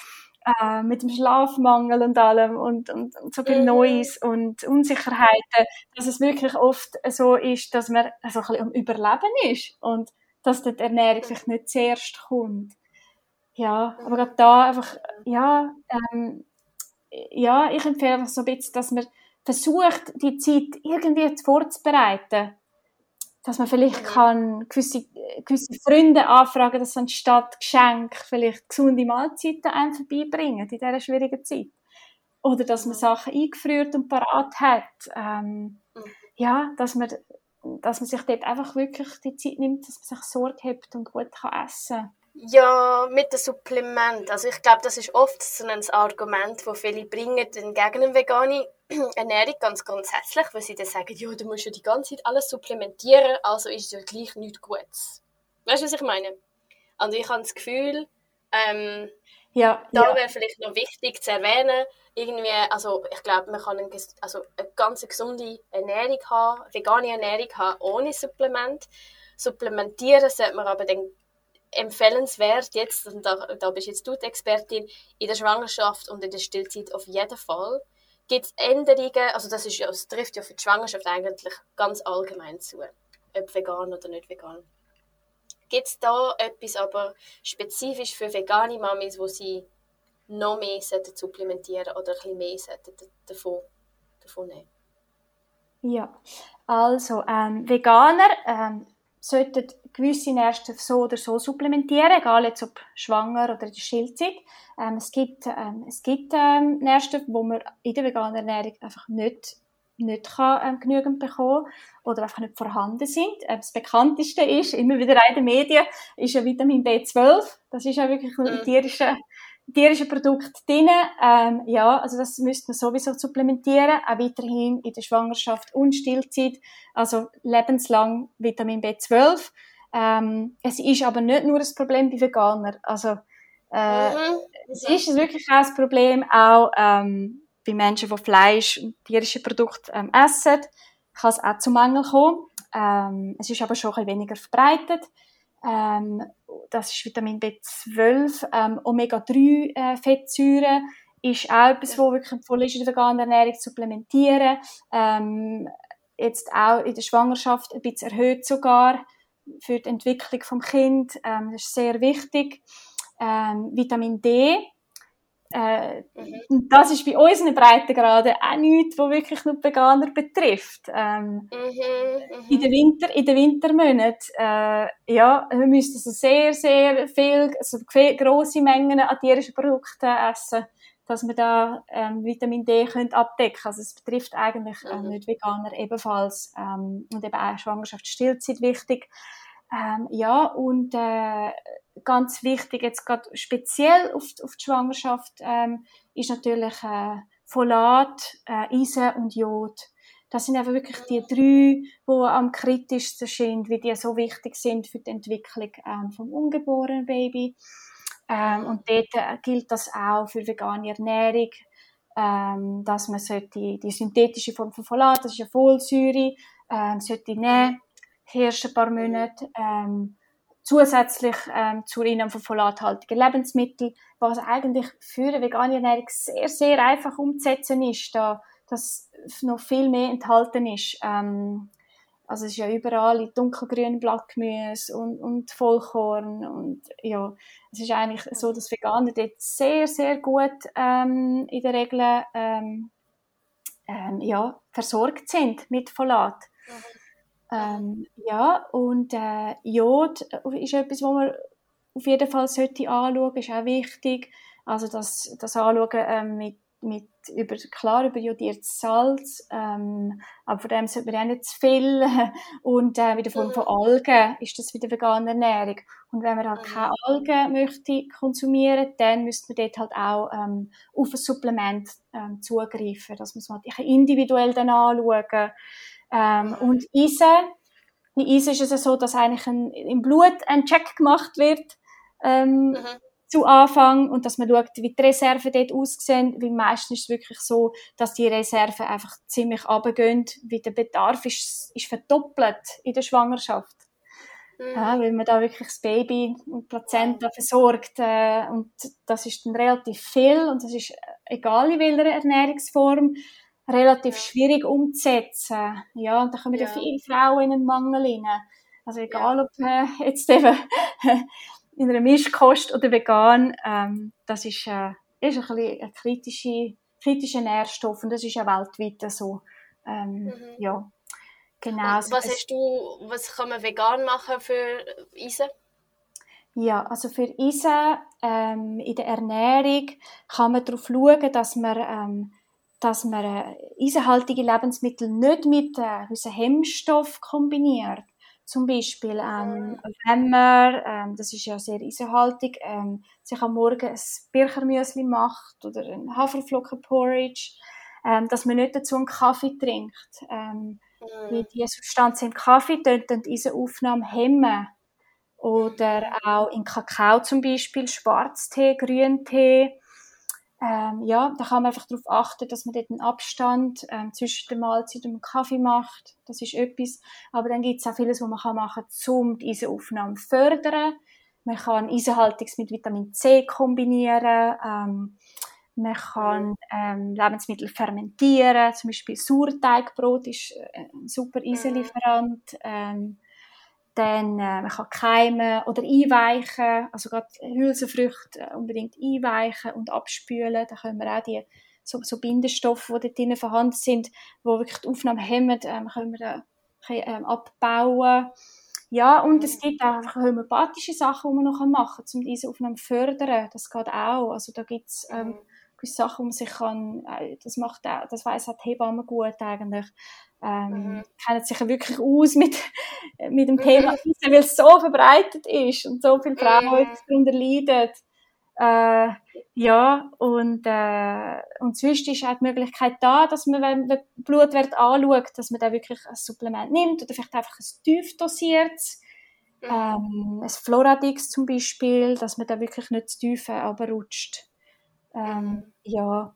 Äh, mit dem Schlafmangel und allem und, und, und so viel mhm. Neues und Unsicherheiten, dass es wirklich oft so ist, dass man so ein bisschen am Überleben ist und dass die Ernährung sich nicht zuerst kommt. Ja, aber gerade da einfach, ja, ähm, ja, ich empfehle einfach so ein bisschen, dass man versucht, die Zeit irgendwie vorzubereiten. Dass man vielleicht kann gewisse, gewisse Freunde anfragen, dass anstatt Geschenk vielleicht gesunde Mahlzeiten einem vorbeibringen in dieser schwierigen Zeit. Oder dass man Sachen eingefriert und parat hat. Ähm, ja, dass man, dass man sich dort einfach wirklich die Zeit nimmt, dass man sich Sorge hat und gut kann essen kann. Ja, mit dem Supplement. Also ich glaube, das ist oft so ein Argument, das viele bringen gegen eine vegane Ernährung ganz grundsätzlich, weil sie dann sagen, ja, du musst ja die ganze Zeit alles supplementieren, also ist es ja gleich nichts Gutes. Weißt du, was ich meine? Also ich habe das Gefühl, ähm, ja, da ja. wäre vielleicht noch wichtig zu erwähnen, irgendwie, also ich glaube, man kann eine, also eine ganz gesunde Ernährung haben, vegane Ernährung haben, ohne Supplement. Supplementieren sollte man aber dann empfehlenswert jetzt, und da, da bist jetzt du die Expertin, in der Schwangerschaft und in der Stillzeit auf jeden Fall. Gibt es Änderungen, also das, ist das trifft ja für die Schwangerschaft eigentlich ganz allgemein zu, ob vegan oder nicht vegan. Gibt es da etwas aber spezifisch für vegane Mamis, wo sie noch mehr supplementieren oder ein bisschen mehr davon, davon nehmen? Ja, also ähm, Veganer ähm, sollten gewisse Nährstoffe so oder so supplementieren, egal jetzt ob schwanger oder in der Stillzeit. Ähm, es gibt, ähm, es gibt ähm, Nährstoffe, die man in der veganen Ernährung einfach nicht, nicht kann, ähm, genügend bekommen oder einfach nicht vorhanden sind. Ähm, das bekannteste ist, immer wieder in den Medien, ist ja Vitamin B12. Das ist ja wirklich ein mhm. tierischer tierische Produkte drin. Ähm, ja, also das müsste man sowieso supplementieren, auch weiterhin in der Schwangerschaft und Stillzeit, also lebenslang Vitamin B12. Ähm, es ist aber nicht nur ein Problem bei Veganern, also äh, mhm. es ist wirklich auch ein Problem auch ähm, bei Menschen, die Fleisch und tierische Produkte ähm, essen, kann es auch zu Mangel kommen. Ähm, es ist aber schon ein bisschen weniger verbreitet. Ähm, das ist Vitamin B12, ähm, Omega-3-Fettsäuren äh, ist auch etwas, wo wirklich empfohlen ist, in der veganen Ernährung zu supplementieren. Ähm, jetzt auch in der Schwangerschaft ein bisschen erhöht sogar für die Entwicklung vom Kind. Ähm, das ist sehr wichtig. Ähm, Vitamin D äh, mhm. Das ist bei unseren Breitengraden auch nichts, was wirklich nur Veganer betrifft. Ähm, mhm, mhm. In den Winter, in den Wintermonaten, äh, ja, wir müssen also sehr, sehr viel, also grosse Mengen an tierischen Produkten essen, dass wir da ähm, Vitamin D können abdecken. Also es betrifft eigentlich äh, mhm. nicht Veganer ebenfalls ähm, und eben auch Schwangerschaftsstillzeit wichtig. Ähm, ja, und äh, ganz wichtig, jetzt gerade speziell auf, auf die Schwangerschaft, ähm, ist natürlich äh, Folat, äh, Eisen und Jod. Das sind einfach wirklich die drei, die am kritischsten sind, wie die so wichtig sind für die Entwicklung ähm, vom ungeborenen Baby. Ähm, und dort äh, gilt das auch für vegane Ernährung, ähm, dass man sollte die synthetische Form von Folat, das ist ja Folsäure, ähm, sollte nehmen ersten paar Monate. Ähm, zusätzlich ähm, zur Einnahme von folathaltigen Lebensmitteln, was eigentlich für eine vegane Ernährung sehr, sehr einfach umzusetzen ist, da das noch viel mehr enthalten ist. Ähm, also es ist ja überall in dunkelgrünen Blattgemüse und, und Vollkorn und ja, es ist eigentlich so, dass Veganer dort sehr, sehr gut ähm, in der Regel ähm, ähm, ja, versorgt sind mit Folat. Mhm. Ähm, ja, und äh, Jod ist etwas, was man auf jeden Fall sollte anschauen, ist auch wichtig. Also das, das Anschauen ähm, mit, mit über, klar über jodiertes Salz, ähm, aber von dem sollte man auch nicht zu viel. Und äh, der Form von Algen ist das wieder vegane Ernährung. Und wenn man halt mhm. keine Algen möchte konsumieren, dann müsste man dort halt auch ähm, auf ein Supplement ähm, zugreifen. Das muss man halt individuell dann anschauen. Ähm, und Eisen, bei Eisen ist es so, dass eigentlich ein, im Blut ein Check gemacht wird ähm, mhm. zu Anfang und dass man schaut, wie die Reserven dort aussehen, weil meistens ist es wirklich so, dass die Reserven einfach ziemlich runtergehen, wie der Bedarf ist, ist verdoppelt in der Schwangerschaft. Mhm. Ja, weil man da wirklich das Baby und Plazenta versorgt äh, und das ist dann relativ viel und das ist egal in welcher Ernährungsform relativ schwierig umzusetzen. Ja, und da kommen ja. viele Frauen in einen Mangel rein. Also egal, ja. ob äh, jetzt eben in einer Mischkost oder vegan, ähm, das ist, äh, ist ein bisschen ein kritische, kritischer Nährstoff und das ist ja weltweit so. Ähm, mhm. Ja, genau. Und was hast du, was kann man vegan machen für Eisen? Ja, also für Eisen ähm, in der Ernährung kann man darauf schauen, dass man ähm, dass man äh, eisenhaltige Lebensmittel nicht mit äh, Hemmstoff kombiniert. Zum Beispiel, ähm, wenn man, ähm, das ist ja sehr eisenhaltig, ähm, sich am Morgen ein Birchermüsli macht oder ein Haferflockenporridge, ähm, dass man nicht dazu einen Kaffee trinkt. Ähm, mhm. Die Substanzen im Kaffee die Eisenaufnahme hemmen. Oder auch in Kakao zum Beispiel, Schwarztee, Grüntee, ähm, ja, da kann man einfach darauf achten, dass man dort einen Abstand ähm, zwischen der Mahlzeit und dem Kaffee macht. Das ist etwas. Aber dann gibt es auch vieles, was man kann machen kann, um die Eisenaufnahme zu fördern. Man kann Eisenhaltungs mit Vitamin C kombinieren. Ähm, man kann ähm, Lebensmittel fermentieren. Zum Beispiel Sauerteigbrot ist äh, ein super mhm. Eisenlieferant. Ähm, dann äh, man kann keimen oder einweichen, also gerade Hülsenfrüchte äh, unbedingt einweichen und abspülen. Da können wir auch die so, so Bindestoffe, die dort vorhanden sind, die wirklich die Aufnahme hemmen, ähm, können wir da ähm, abbauen. Ja, und es gibt auch einfach homöopathische Sachen, die man noch machen kann, um diese Aufnahme zu fördern. Das geht auch. Also da gibt es ähm, mhm. gewisse Sachen, wo man sich kann, äh, das macht auch, das weiss auch die Hebamme gut eigentlich, ähm, mhm. kennen sich ja wirklich aus mit, mit dem Thema mhm. weil es so verbreitet ist und so viele Frauen mhm. darunter leiden. Äh, ja, und, äh, und sonst ist auch die Möglichkeit da, dass man, wenn man Blutwert anschaut, dass man da wirklich ein Supplement nimmt oder vielleicht einfach ein tief dosiertes, mhm. ähm, ein Floradix zum Beispiel, dass man da wirklich nicht zu tief runterrutscht. Ähm, mhm. ja,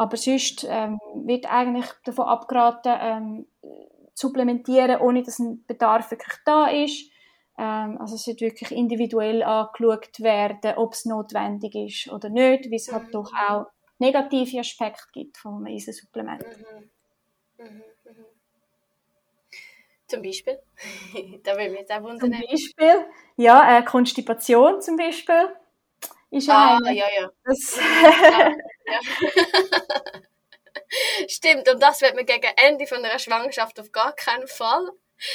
aber sonst ähm, wird eigentlich davon abgeraten, ähm, zu supplementieren, ohne dass ein Bedarf wirklich da ist. Ähm, also es wird wirklich individuell angeschaut werden, ob es notwendig ist oder nicht, weil es halt mhm. doch auch negative Aspekte gibt von einem Supplement. Mhm. Mhm. Mhm. Zum Beispiel? da will mich jetzt auch wundern. Zum Beispiel, ja, äh, Konstipation zum Beispiel ist ah, ja, ja. Das ja, ja. Stimmt, und das wird man gegen Ende von einer Schwangerschaft auf gar keinen Fall.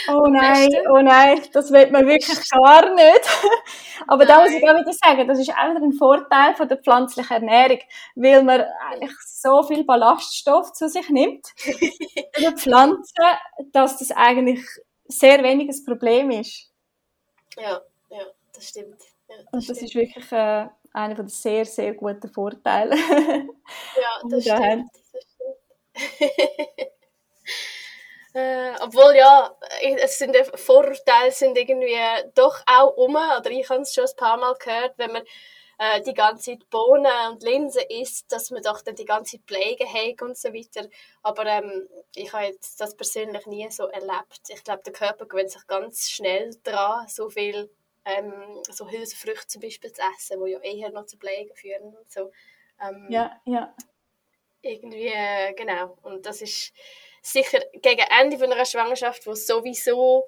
Oh nein, oh nein, das wird man wirklich gar nicht. Aber nein. da muss ich auch wieder sagen, das ist auch wieder ein Vorteil von der pflanzlichen Ernährung, weil man eigentlich so viel Ballaststoff zu sich nimmt in der Pflanze, dass das eigentlich sehr weniges Problem ist. Ja, ja, das stimmt. Ja, das und das stimmt. ist wirklich äh, einer der sehr, sehr guten Vorteile. ja, das stimmt. Das stimmt. äh, obwohl ja, es sind Vorurteile sind irgendwie doch auch um, oder ich habe es schon ein paar Mal gehört, wenn man äh, die ganze Zeit Bohnen und Linsen isst, dass man doch dann die ganze Zeit Pflege hat und so weiter. Aber ähm, ich habe jetzt das persönlich nie so erlebt. Ich glaube, der Körper gewöhnt sich ganz schnell daran, so viel ähm, so Hülsenfrüchte zum Beispiel zu essen, die ja eher noch zu Pflege führen und so. Ähm, ja, ja. Irgendwie, äh, genau. Und das ist sicher gegen Ende von einer Schwangerschaft, wo sowieso,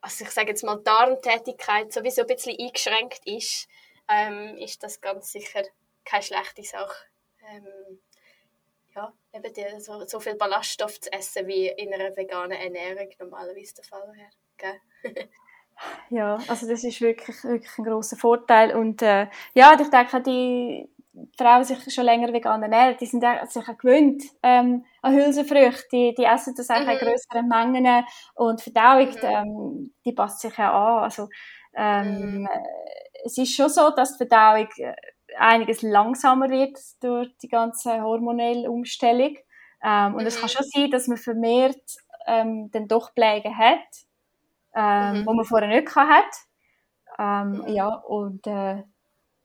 also ich sage jetzt mal, Darmtätigkeit sowieso ein bisschen eingeschränkt ist, ähm, ist das ganz sicher keine schlechte Sache. Ähm, ja, eben die, so, so viel Ballaststoff zu essen, wie in einer veganen Ernährung normalerweise der Fall wäre. Ja, also das ist wirklich, wirklich ein großer Vorteil. Und äh, ja, ich denke, die Frauen sich schon länger vegan ernähren, die sind sich auch gewöhnt ähm, an Hülsenfrüchte. Die, die essen das auch mhm. in größeren Mengen und Verdauung, mhm. ähm, die passt sich auch an. Also ähm, mhm. es ist schon so, dass die Verdauung äh, einiges langsamer wird durch die ganze hormonelle Umstellung. Ähm, und es kann mhm. schon sein, dass man vermehrt ähm, dann doch Pflege hat ähm, mhm. wo man vorher nicht hat. Ähm, mhm. Ja, und äh,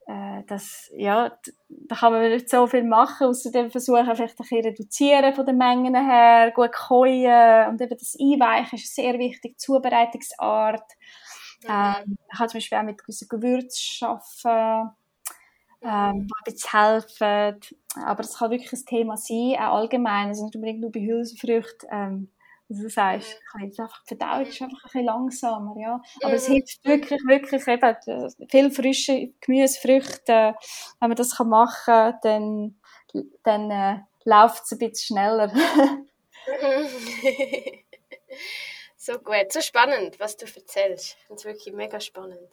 äh, das, ja, da kann man nicht so viel machen, außerdem versuchen vielleicht ein bisschen reduzieren von den Mengen her, gut kochen und eben das Einweichen ist sehr wichtig, Zubereitungsart. Mhm. Ähm, ich kann zum Beispiel auch mit gewissen Gewürzen arbeiten, ähm, mhm. die ein bisschen helfen. Aber es kann wirklich ein Thema sein, auch allgemein, also nicht unbedingt nur bei Hülsenfrüchten. Ähm, du sagst, ich jetzt einfach, die Verdauung ist einfach ein bisschen langsamer, ja. Aber es hilft wirklich, wirklich eben, viel frische Gemüse, Früchte, wenn man das machen kann, dann, dann äh, läuft es ein bisschen schneller. so gut, so spannend, was du erzählst. Ich finde es wirklich mega spannend.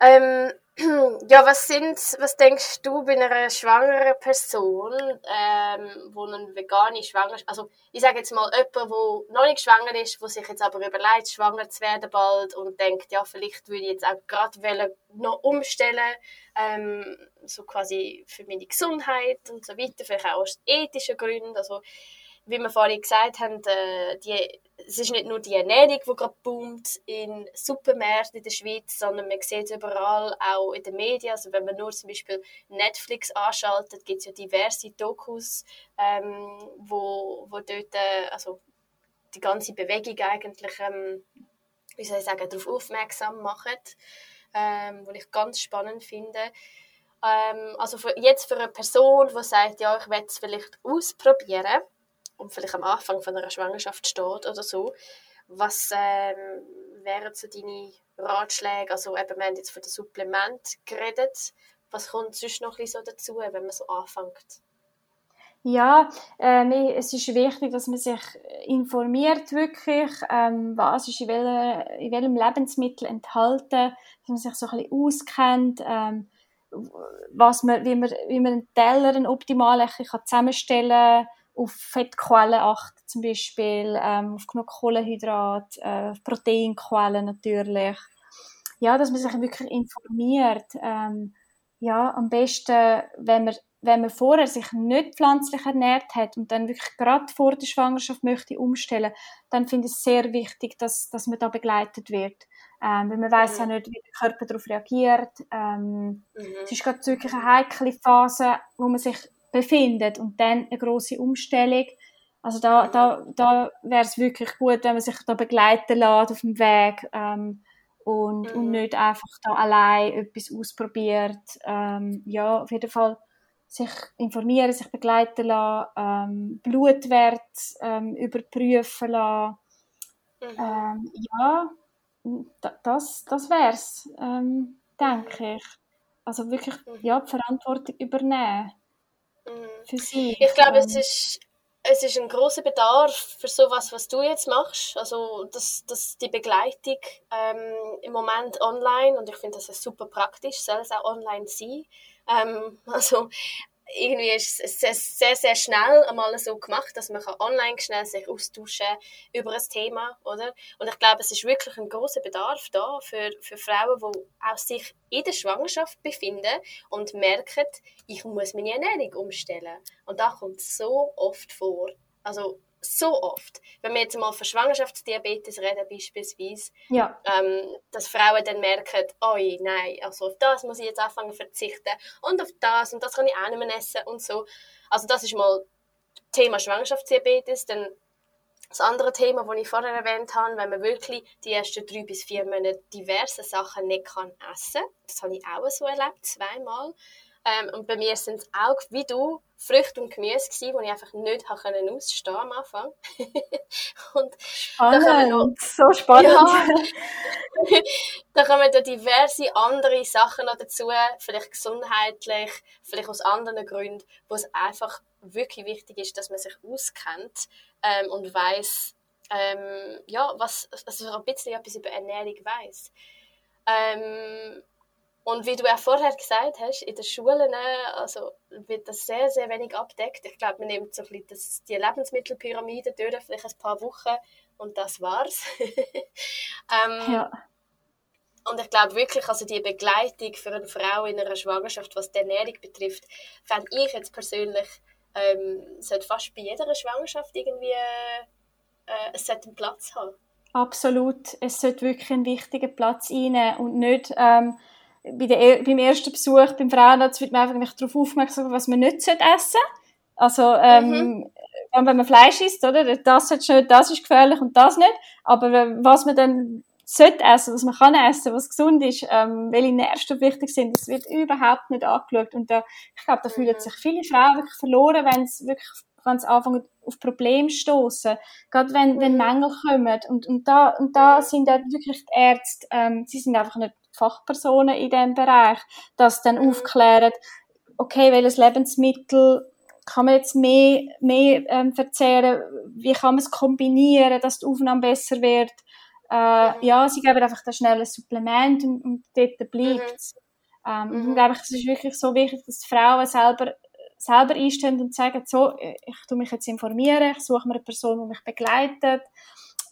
Ähm, ja, was sind, was denkst du bei einer schwangeren Person, ähm, wo eine vegane Schwangerschaft, also ich sage jetzt mal jemand, der noch nicht schwanger ist, wo sich jetzt aber überlegt, schwanger zu werden bald und denkt, ja, vielleicht würde ich jetzt auch gerade noch umstellen, ähm, so quasi für meine Gesundheit und so weiter, vielleicht auch aus ethischen Gründen, also wie wir vorhin gesagt haben, äh, die, es ist nicht nur die Ernährung, die gerade boomt in Supermärkten in der Schweiz, sondern man sieht es überall, auch in den Medien. Also wenn man nur zum Beispiel Netflix anschaltet, gibt es ja diverse Dokus, ähm, wo, wo dort äh, also die ganze Bewegung eigentlich, ähm, wie soll ich sagen, darauf aufmerksam machen, ähm, was ich ganz spannend finde. Ähm, also für, jetzt für eine Person, die sagt, ja, ich will es vielleicht ausprobieren und vielleicht am Anfang von einer Schwangerschaft steht oder so, was ähm, wären so deine Ratschläge? Also eben, wir haben jetzt von dem Supplement geredet. Was kommt sonst noch so dazu, wenn man so anfängt? Ja, äh, es ist wichtig, dass man sich informiert wirklich, ähm, was ist in, welcher, in welchem Lebensmittel enthalten, dass man sich so ein bisschen auskennt, ähm, was man, wie, man, wie man einen Teller einen optimal zusammenstellen kann, auf Fettquellen achten zum Beispiel, ähm, auf genug Kohlenhydrat, äh, Proteinquellen natürlich. Ja, dass man sich wirklich informiert. Ähm, ja, am besten, wenn man, wenn man vorher sich nicht pflanzlich ernährt hat und dann wirklich gerade vor der Schwangerschaft möchte umstellen, dann finde ich es sehr wichtig, dass, dass man da begleitet wird. Ähm, weil man weiß ja mhm. nicht, wie der Körper darauf reagiert. Ähm, mhm. Es ist gerade wirklich eine heikle Phase, wo man sich befindet und dann eine große Umstellung. Also da, da, da wäre es wirklich gut, wenn man sich da begleiten lässt auf dem Weg ähm, und, mhm. und nicht einfach da allein etwas ausprobiert. Ähm, ja, auf jeden Fall sich informieren, sich begleiten lassen, ähm, Blutwert ähm, überprüfen lassen. Mhm. Ähm, ja, das, das wäre es, ähm, denke ich. Also wirklich mhm. ja, die Verantwortung übernehmen. Mhm. Für sie. Ich glaube, es ist, es ist ein großer Bedarf für sowas, was du jetzt machst. Also das, das, die Begleitung ähm, im Moment online und ich finde das super praktisch, soll es auch online sein. Ähm, also irgendwie ist es sehr, sehr, sehr schnell einmal so gemacht, dass man online schnell sich austauschen über ein Thema, oder? Und ich glaube, es ist wirklich ein großer Bedarf da für, für Frauen, die auch sich in der Schwangerschaft befinden und merken, ich muss meine Ernährung umstellen. Und da kommt so oft vor. Also so oft. Wenn wir jetzt mal von Schwangerschaftsdiabetes reden, beispielsweise, ja. ähm, dass Frauen dann merken, oh nein, also auf das muss ich jetzt anfangen zu verzichten und auf das und das kann ich auch nicht mehr essen und so. Also das ist mal Thema Schwangerschaftsdiabetes. Dann das andere Thema, das ich vorher erwähnt habe, wenn man wirklich die ersten drei bis vier Monate diverse Sachen nicht kann essen kann. Das habe ich auch so erlebt, zweimal. Ähm, und bei mir sind es auch, wie du, Früchte und Gemüse gewesen, die ich einfach nicht habe können ausstehen am Anfang. und spannend, da noch, so spannend. Ja, da kommen da diverse andere Sachen noch dazu, vielleicht gesundheitlich, vielleicht aus anderen Gründen, wo es einfach wirklich wichtig ist, dass man sich auskennt ähm, und weiß, ähm, ja, was, also ein bisschen etwas über Ernährung weiß. Ähm, und wie du ja vorher gesagt hast, in den Schulen also wird das sehr, sehr wenig abdeckt. Ich glaube, man nimmt so ein bisschen das, die Lebensmittelpyramide durch, vielleicht ein paar Wochen und das war's. ähm, ja. Und ich glaube wirklich, also die Begleitung für eine Frau in einer Schwangerschaft, was die Ernährung betrifft, fände ich jetzt persönlich, ähm, sollte fast bei jeder Schwangerschaft irgendwie äh, es sollte einen Platz haben. Absolut. Es sollte wirklich einen wichtigen Platz einnehmen und nicht... Ähm, bei der, beim ersten Besuch beim Frauenarzt wird man einfach darauf aufmerksam, was man nicht essen sollte. Also, ähm, mhm. wenn man Fleisch isst, oder? Das, nicht, das ist gefährlich und das nicht. Aber was man dann sollte essen, was man kann essen, was gesund ist, ähm, welche Nährstoffe wichtig sind, das wird überhaupt nicht angeschaut. Und da, ich glaube, da fühlen mhm. sich viele Frauen wirklich verloren, wenn es wirklich wenn sie anfangen auf Probleme stoßen, gerade wenn, wenn mhm. Mängel kommen und, und da und da sind dann wirklich die Ärzte, ähm, sie sind einfach nicht Fachpersonen in diesem Bereich, das dann mhm. aufklären, okay, welches Lebensmittel kann man jetzt mehr, mehr ähm, erzählen, wie kann man es kombinieren, dass die Aufnahme besser wird. Äh, mhm. Ja, sie geben einfach das schnelle Supplement und, und dort bleibt es. Mhm. Ähm, mhm. Und glaube ich, es ist wirklich so wichtig, dass die Frauen selber selber einstehen und sagen, so, ich tue mich jetzt informieren, ich suche mir eine Person, die mich begleitet,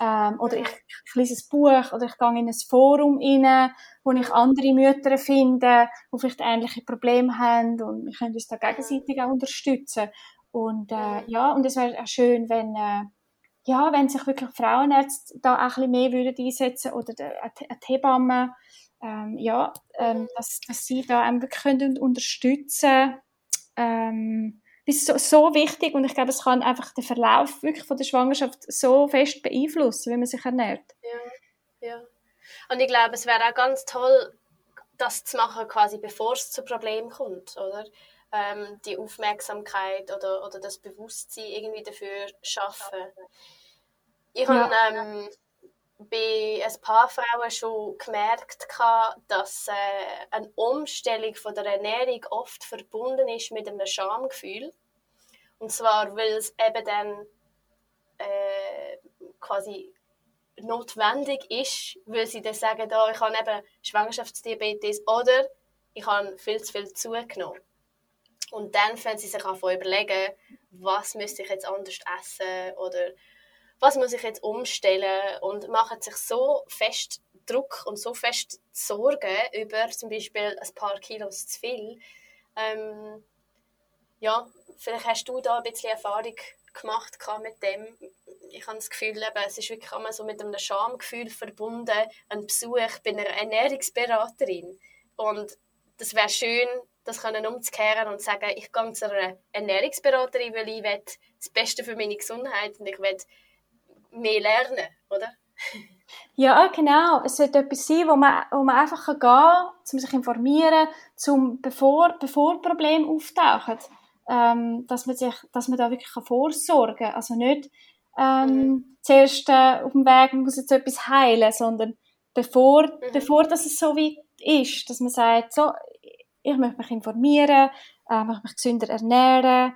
ähm, oder ich, ich lese ein Buch oder ich gehe in ein Forum rein, wo ich andere Mütter finde, die vielleicht ähnliche Probleme haben und wir können uns da gegenseitig auch unterstützen. Und äh, ja, und es wäre auch schön, wenn, äh, ja, wenn sich wirklich Frauenärzte da auch ein bisschen mehr würden einsetzen oder eine Hebamme, ähm, ja, ähm, dass, dass sie da einem wirklich können unterstützen ähm, das ist so, so wichtig und ich glaube, es kann einfach den Verlauf wirklich von der Schwangerschaft so fest beeinflussen, wie man sich ernährt. Ja, ja. Und ich glaube, es wäre auch ganz toll, das zu machen, quasi bevor es zu Problem kommt, oder? ähm, die Aufmerksamkeit oder, oder das Bewusstsein irgendwie dafür schaffen. Ich ja. habe ähm, bei ein paar Frauen schon gemerkt, dass äh, eine Umstellung von der Ernährung oft verbunden ist mit einem Schamgefühl. Und zwar, weil es eben dann äh, quasi notwendig ist, weil sie dann sagen, oh, ich habe eben Schwangerschaftsdiabetes oder ich habe viel zu viel zugenommen. Und dann fangen sie sich an zu überlegen, was müsste ich jetzt anders essen oder was muss ich jetzt umstellen und machen sich so fest Druck und so fest Sorgen über zum Beispiel ein paar Kilos zu viel. Ähm, ja, vielleicht hast du da ein bisschen Erfahrung gemacht mit dem. Ich habe das Gefühl, eben, es ist wirklich immer so mit einem Schamgefühl verbunden, ein Besuch bei einer Ernährungsberaterin. Und das wäre schön, das können umzukehren und sagen, ich gehe zu einer Ernährungsberaterin, weil ich will das Beste für meine Gesundheit und ich will mehr lernen, oder? Ja, genau. Es sollte etwas sein, wo man, wo man einfach gehen kann, um sich zu informieren, zum, bevor, bevor Probleme auftauchen. Ähm, dass, man sich, dass man da wirklich vorsorgen kann. Also nicht ähm, mhm. zuerst äh, auf dem Weg, man muss jetzt etwas heilen, sondern bevor, mhm. bevor das es so weit ist, dass man sagt, so, ich möchte mich informieren, äh, möchte mich gesünder ernähren,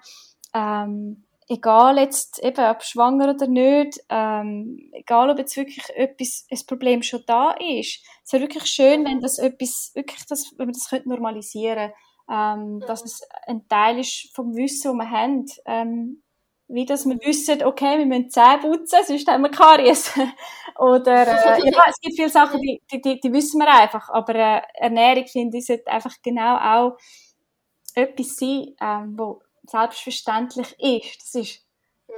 ähm, egal jetzt eben, ob schwanger oder nicht, ähm, egal ob jetzt wirklich etwas, ein Problem schon da ist. Es wäre wirklich schön, wenn das etwas, wirklich das, wenn man das könnte normalisieren ähm, dass es ein Teil ist vom Wissen, das wir haben. Ähm, wie dass wir wissen, okay, wir müssen Zähne putzen, sonst haben wir Karies. Oder, äh, ja, es gibt viele Sachen, die, die, die, wissen wir einfach, aber äh, Ernährung, finde ich, sollte einfach genau auch etwas sein, ähm, wo selbstverständlich ist. Das ist,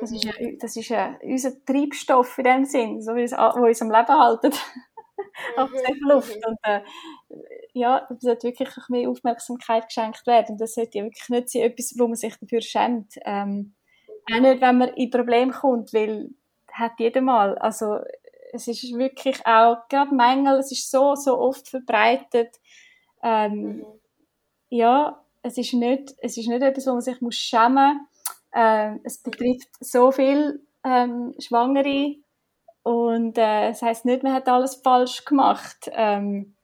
das ist, ja, das ist ja unser Treibstoff in dem Sinn, so wie es, wo uns am Leben halten. Hauptsächlich mhm. Luft. Und, äh, ja, da sollte wirklich mehr Aufmerksamkeit geschenkt werden. Und das sollte ja wirklich nicht sein, etwas, wo man sich dafür schämt. Ähm, auch nicht, wenn man in Probleme kommt, weil hat jeder mal. Also es ist wirklich auch, gerade Mängel, es ist so, so oft verbreitet. Ähm, mhm. Ja, es ist, nicht, es ist nicht etwas, wo man sich muss schämen muss. Ähm, es betrifft so viel ähm, Schwangere und äh, das heißt nicht, man hat alles falsch gemacht. Ähm,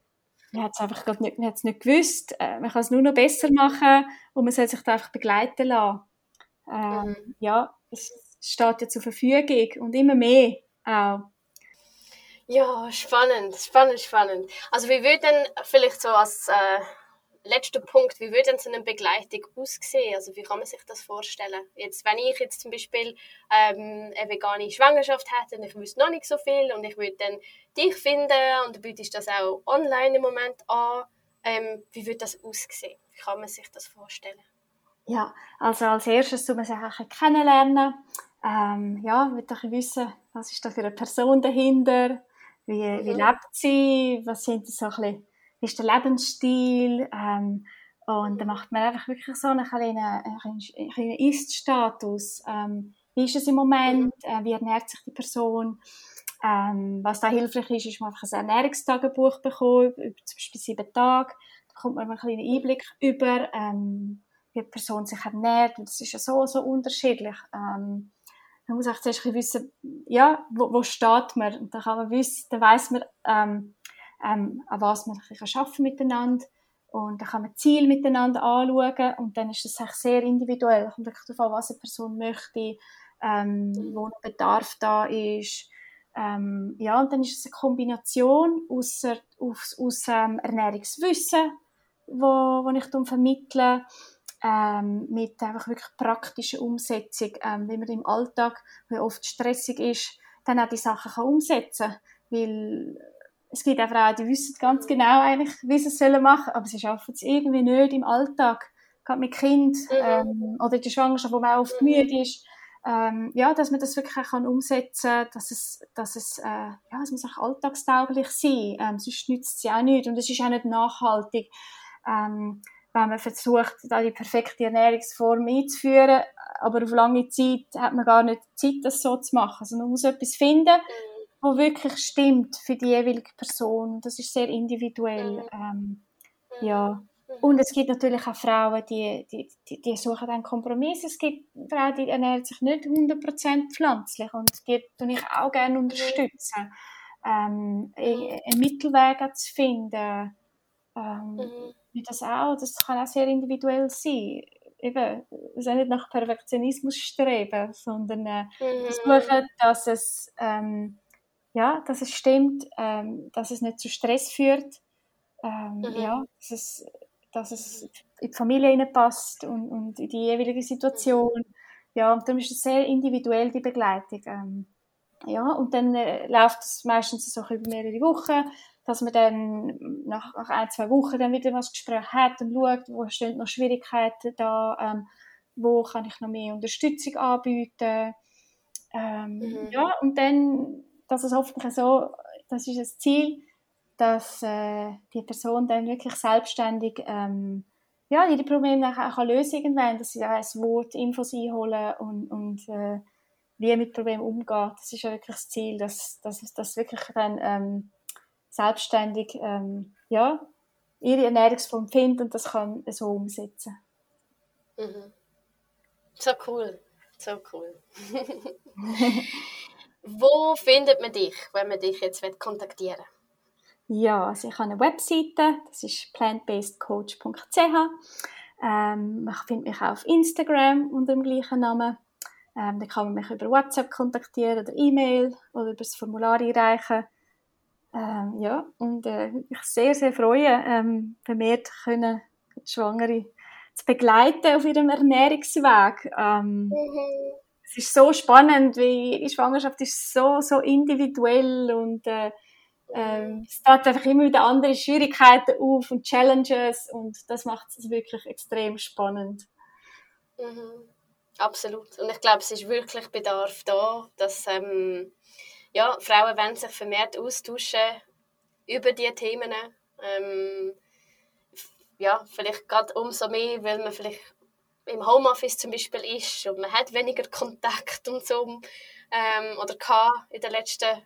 man hat es einfach nicht, man hat's nicht gewusst. Äh, man kann es nur noch besser machen und man soll sich da einfach begleiten lassen. Ähm, mhm. Ja, es steht ja zur Verfügung und immer mehr auch. Ja, spannend, spannend, spannend. Also wie würde denn vielleicht so als äh, letzter Punkt, wie würde denn so eine Begleitung aussehen? Also wie kann man sich das vorstellen? Jetzt, wenn ich jetzt zum Beispiel ähm, eine vegane Schwangerschaft hätte und ich wüsste noch nicht so viel und ich würde dann dich finden und du bietest das auch online im Moment an, ähm, wie würde das aussehen? Wie kann man sich das vorstellen? Ja, also als erstes wir sie auch kennenlernen. Ähm, ja, will ich wissen, was ist da für eine Person dahinter, wie, mhm. wie lebt sie, was sind so ein bisschen, ist der Lebensstil ähm, und dann macht man einfach wirklich so einen kleinen, einen kleinen Ist-Status. Ähm, wie ist es im Moment, äh, wie ernährt sich die Person, ähm, was da hilfreich ist, ist man einfach ein Ernährungstagebuch bekommen, über zum Beispiel sieben Tage, da bekommt man einen kleinen Einblick über, ähm, wie die Person sich ernährt. Und das ist ja so, so unterschiedlich. Ähm, man muss auch zuerst wissen, ja, wo, wo steht man? Und dann kann man wissen, dann weiss man, ähm, ähm, an was man bisschen miteinander und dann kann man Ziel miteinander anschauen und dann ist das sehr individuell. Es kommt wirklich darauf an, was eine Person möchte, ähm, wo ein Bedarf da ist. Ähm, ja, und dann ist es eine Kombination aus, aus, aus ähm, Ernährungswissen, wo, wo ich dann vermittle, ähm, mit einfach wirklich praktischer Umsetzung, ähm, wie man im Alltag, der oft stressig ist, dann auch die Sachen kann umsetzen kann. Weil es gibt auch, die wissen ganz genau eigentlich, wie sie es sollen machen, aber sie schaffen es irgendwie nicht im Alltag, gerade mit Kind mhm. ähm, oder in der Schwangerschaft, wo man oft mhm. müde ist, ähm, ja, dass man das wirklich kann umsetzen kann, dass es, dass es, äh, ja, es muss auch alltagstauglich sein, ähm, sonst nützt es ja auch nicht und es ist auch nicht nachhaltig, ähm, wenn man versucht, da die perfekte Ernährungsform einzuführen, aber auf lange Zeit hat man gar nicht Zeit, das so zu machen. Also man muss etwas finden, mhm. Wo wirklich stimmt für die jeweilige Person. Das ist sehr individuell. Mhm. Ähm, ja. Und es gibt natürlich auch Frauen, die, die, die, die suchen einen Kompromiss. Es gibt Frauen, die ernähren sich nicht 100% pflanzlich und die tue ich auch gerne unterstützen. Ähm, einen Mittelweg zu finden. Ähm, mhm. Das auch, das kann auch sehr individuell sein. Eben, es nicht nach Perfektionismus streben, sondern äh, mhm. versuchen, dass es, ähm, ja, dass es stimmt, ähm, dass es nicht zu Stress führt. Ähm, mhm. Ja, dass es dass es in die Familie hineinpasst und, und in die jeweilige Situation. Ja, und dann ist es sehr individuell, die Begleitung. Ähm, ja, und dann äh, läuft es meistens so über mehrere Wochen, dass man dann nach, nach ein, zwei Wochen dann wieder was Gespräch hat und schaut, wo stehen noch Schwierigkeiten da, ähm, wo kann ich noch mehr Unterstützung anbieten. Ähm, mhm. Ja, und dann, dass es hoffentlich so, das ist das Ziel, dass äh, die Person dann wirklich selbstständig ähm, ja, ihre Probleme auch, auch lösen kann, dass sie da ein Wort, Infos einholen und, und äh, wie mit Problemen umgeht. Das ist ja wirklich das Ziel, dass, dass das wirklich dann ähm, selbstständig ähm, ja, ihre Ernährungsform findet und das kann so umsetzen. Mhm. So cool, so cool. Wo findet man dich, wenn man dich jetzt kontaktieren will? Ja, also ich habe eine Webseite, das ist plantbasedcoach.ch. Ähm, man findet mich auch auf Instagram unter dem gleichen Namen. Ähm, da kann man mich über WhatsApp kontaktieren oder E-Mail oder über das Formular einreichen. Ähm, ja, und äh, ich sehr, sehr freue, ähm, vermehrt können Schwangere zu begleiten auf ihrem Ernährungsweg. Ähm, mhm. Es ist so spannend, wie die Schwangerschaft ist so, so individuell und äh, ähm, es tritt einfach immer wieder andere Schwierigkeiten auf und Challenges und das macht es wirklich extrem spannend. Mhm. Absolut. Und ich glaube, es ist wirklich Bedarf da, dass ähm, ja, Frauen wollen sich vermehrt austauschen über diese Themen. Ähm, ja, vielleicht gerade umso mehr, weil man vielleicht im Homeoffice zum Beispiel ist und man hat weniger Kontakt und so ähm, oder in den letzten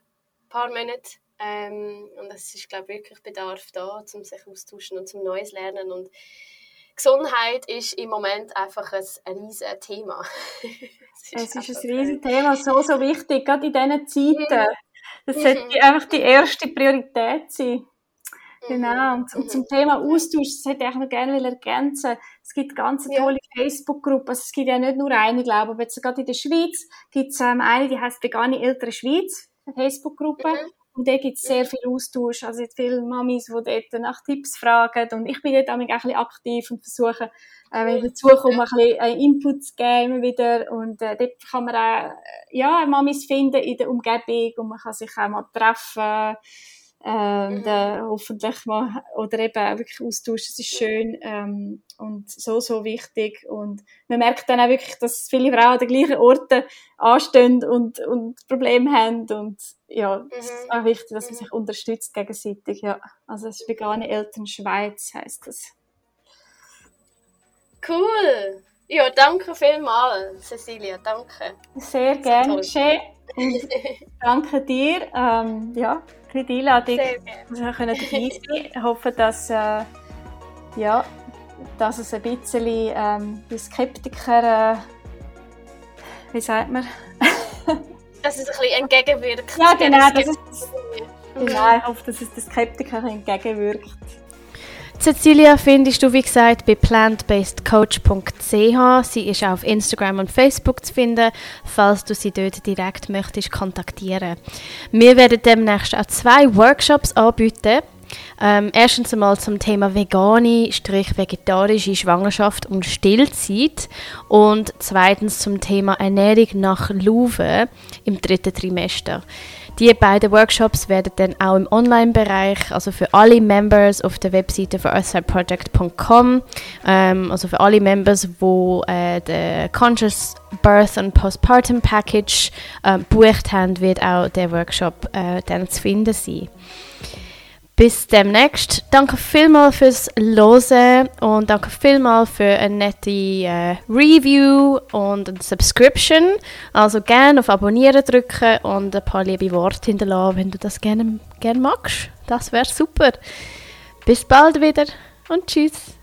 paar Monaten. Ähm, und es ist, glaube ich, wirklich Bedarf da, um sich austauschen und zum Neues lernen. Und Gesundheit ist im Moment einfach ein, ein riesiges Thema. es ist, es ist ein riesiges Thema, so, so wichtig, gerade in diesen Zeiten. Das mhm. sollte einfach die erste Priorität sein. Genau, und, und, zum Thema Austausch, das hätte ich noch gerne ergänzen Es gibt ganz tolle ja. Facebook-Gruppe, also es gibt ja nicht nur eine, glaube ich, aber jetzt gerade in der Schweiz gibt es ähm, eine, die heißt Vegane Ältere Schweiz, eine Facebook-Gruppe. Mhm. Und da gibt es sehr viel Austausch. Also viele Mamis, die dort nach Tipps fragen. Und ich bin dort auch ein bisschen aktiv und versuche, äh, wenn ich dazukomme, ein bisschen äh, Input zu geben wieder. Und äh, dort kann man auch, ja, Mamis finden in der Umgebung und man kann sich auch mal treffen ähm, mhm. hoffentlich mal, oder eben wirklich austauschen, es ist schön ähm, und so, so wichtig und man merkt dann auch wirklich, dass viele Frauen an den gleichen Orten anstehen und, und Probleme haben und ja, mhm. es ist auch wichtig, dass man mhm. sich unterstützt gegenseitig, ja. Also das ist Vegane Eltern Schweiz heisst das. Cool! Ja, danke vielmals, Cecilia, danke. Sehr gerne geschehen. danke dir. Ähm, ja, für die Einladung, dass wir dabei sein Ich hoffe, dass, äh, ja, dass es ein bisschen ähm, die Skeptiker, äh, wie sagt man? dass es ein bisschen entgegenwirkt. Ja, genau. Das ist, genau ich hoffe, dass es den Skeptiker entgegenwirkt. Cecilia findest du, wie gesagt, bei plantbasedcoach.ch. Sie ist auf Instagram und Facebook zu finden, falls du sie dort direkt möchtest kontaktieren. Wir werden demnächst auch zwei Workshops anbieten. Ähm, erstens einmal zum Thema vegane, vegetarische Schwangerschaft und Stillzeit und zweitens zum Thema Ernährung nach Luve im dritten Trimester. Die beiden Workshops werden dann auch im Online-Bereich, also für alle Members auf der Webseite von earthsideproject.com, ähm, also für alle Members, die äh, den Conscious Birth and Postpartum Package äh, bucht haben, wird auch der Workshop äh, dann zu finden sein. Bis demnächst. Danke vielmals fürs Hören und danke vielmals für eine nette äh, Review und eine Subscription. Also gerne auf Abonnieren drücken und ein paar liebe Worte hinterlassen, wenn du das gerne, gerne magst. Das wäre super. Bis bald wieder und tschüss.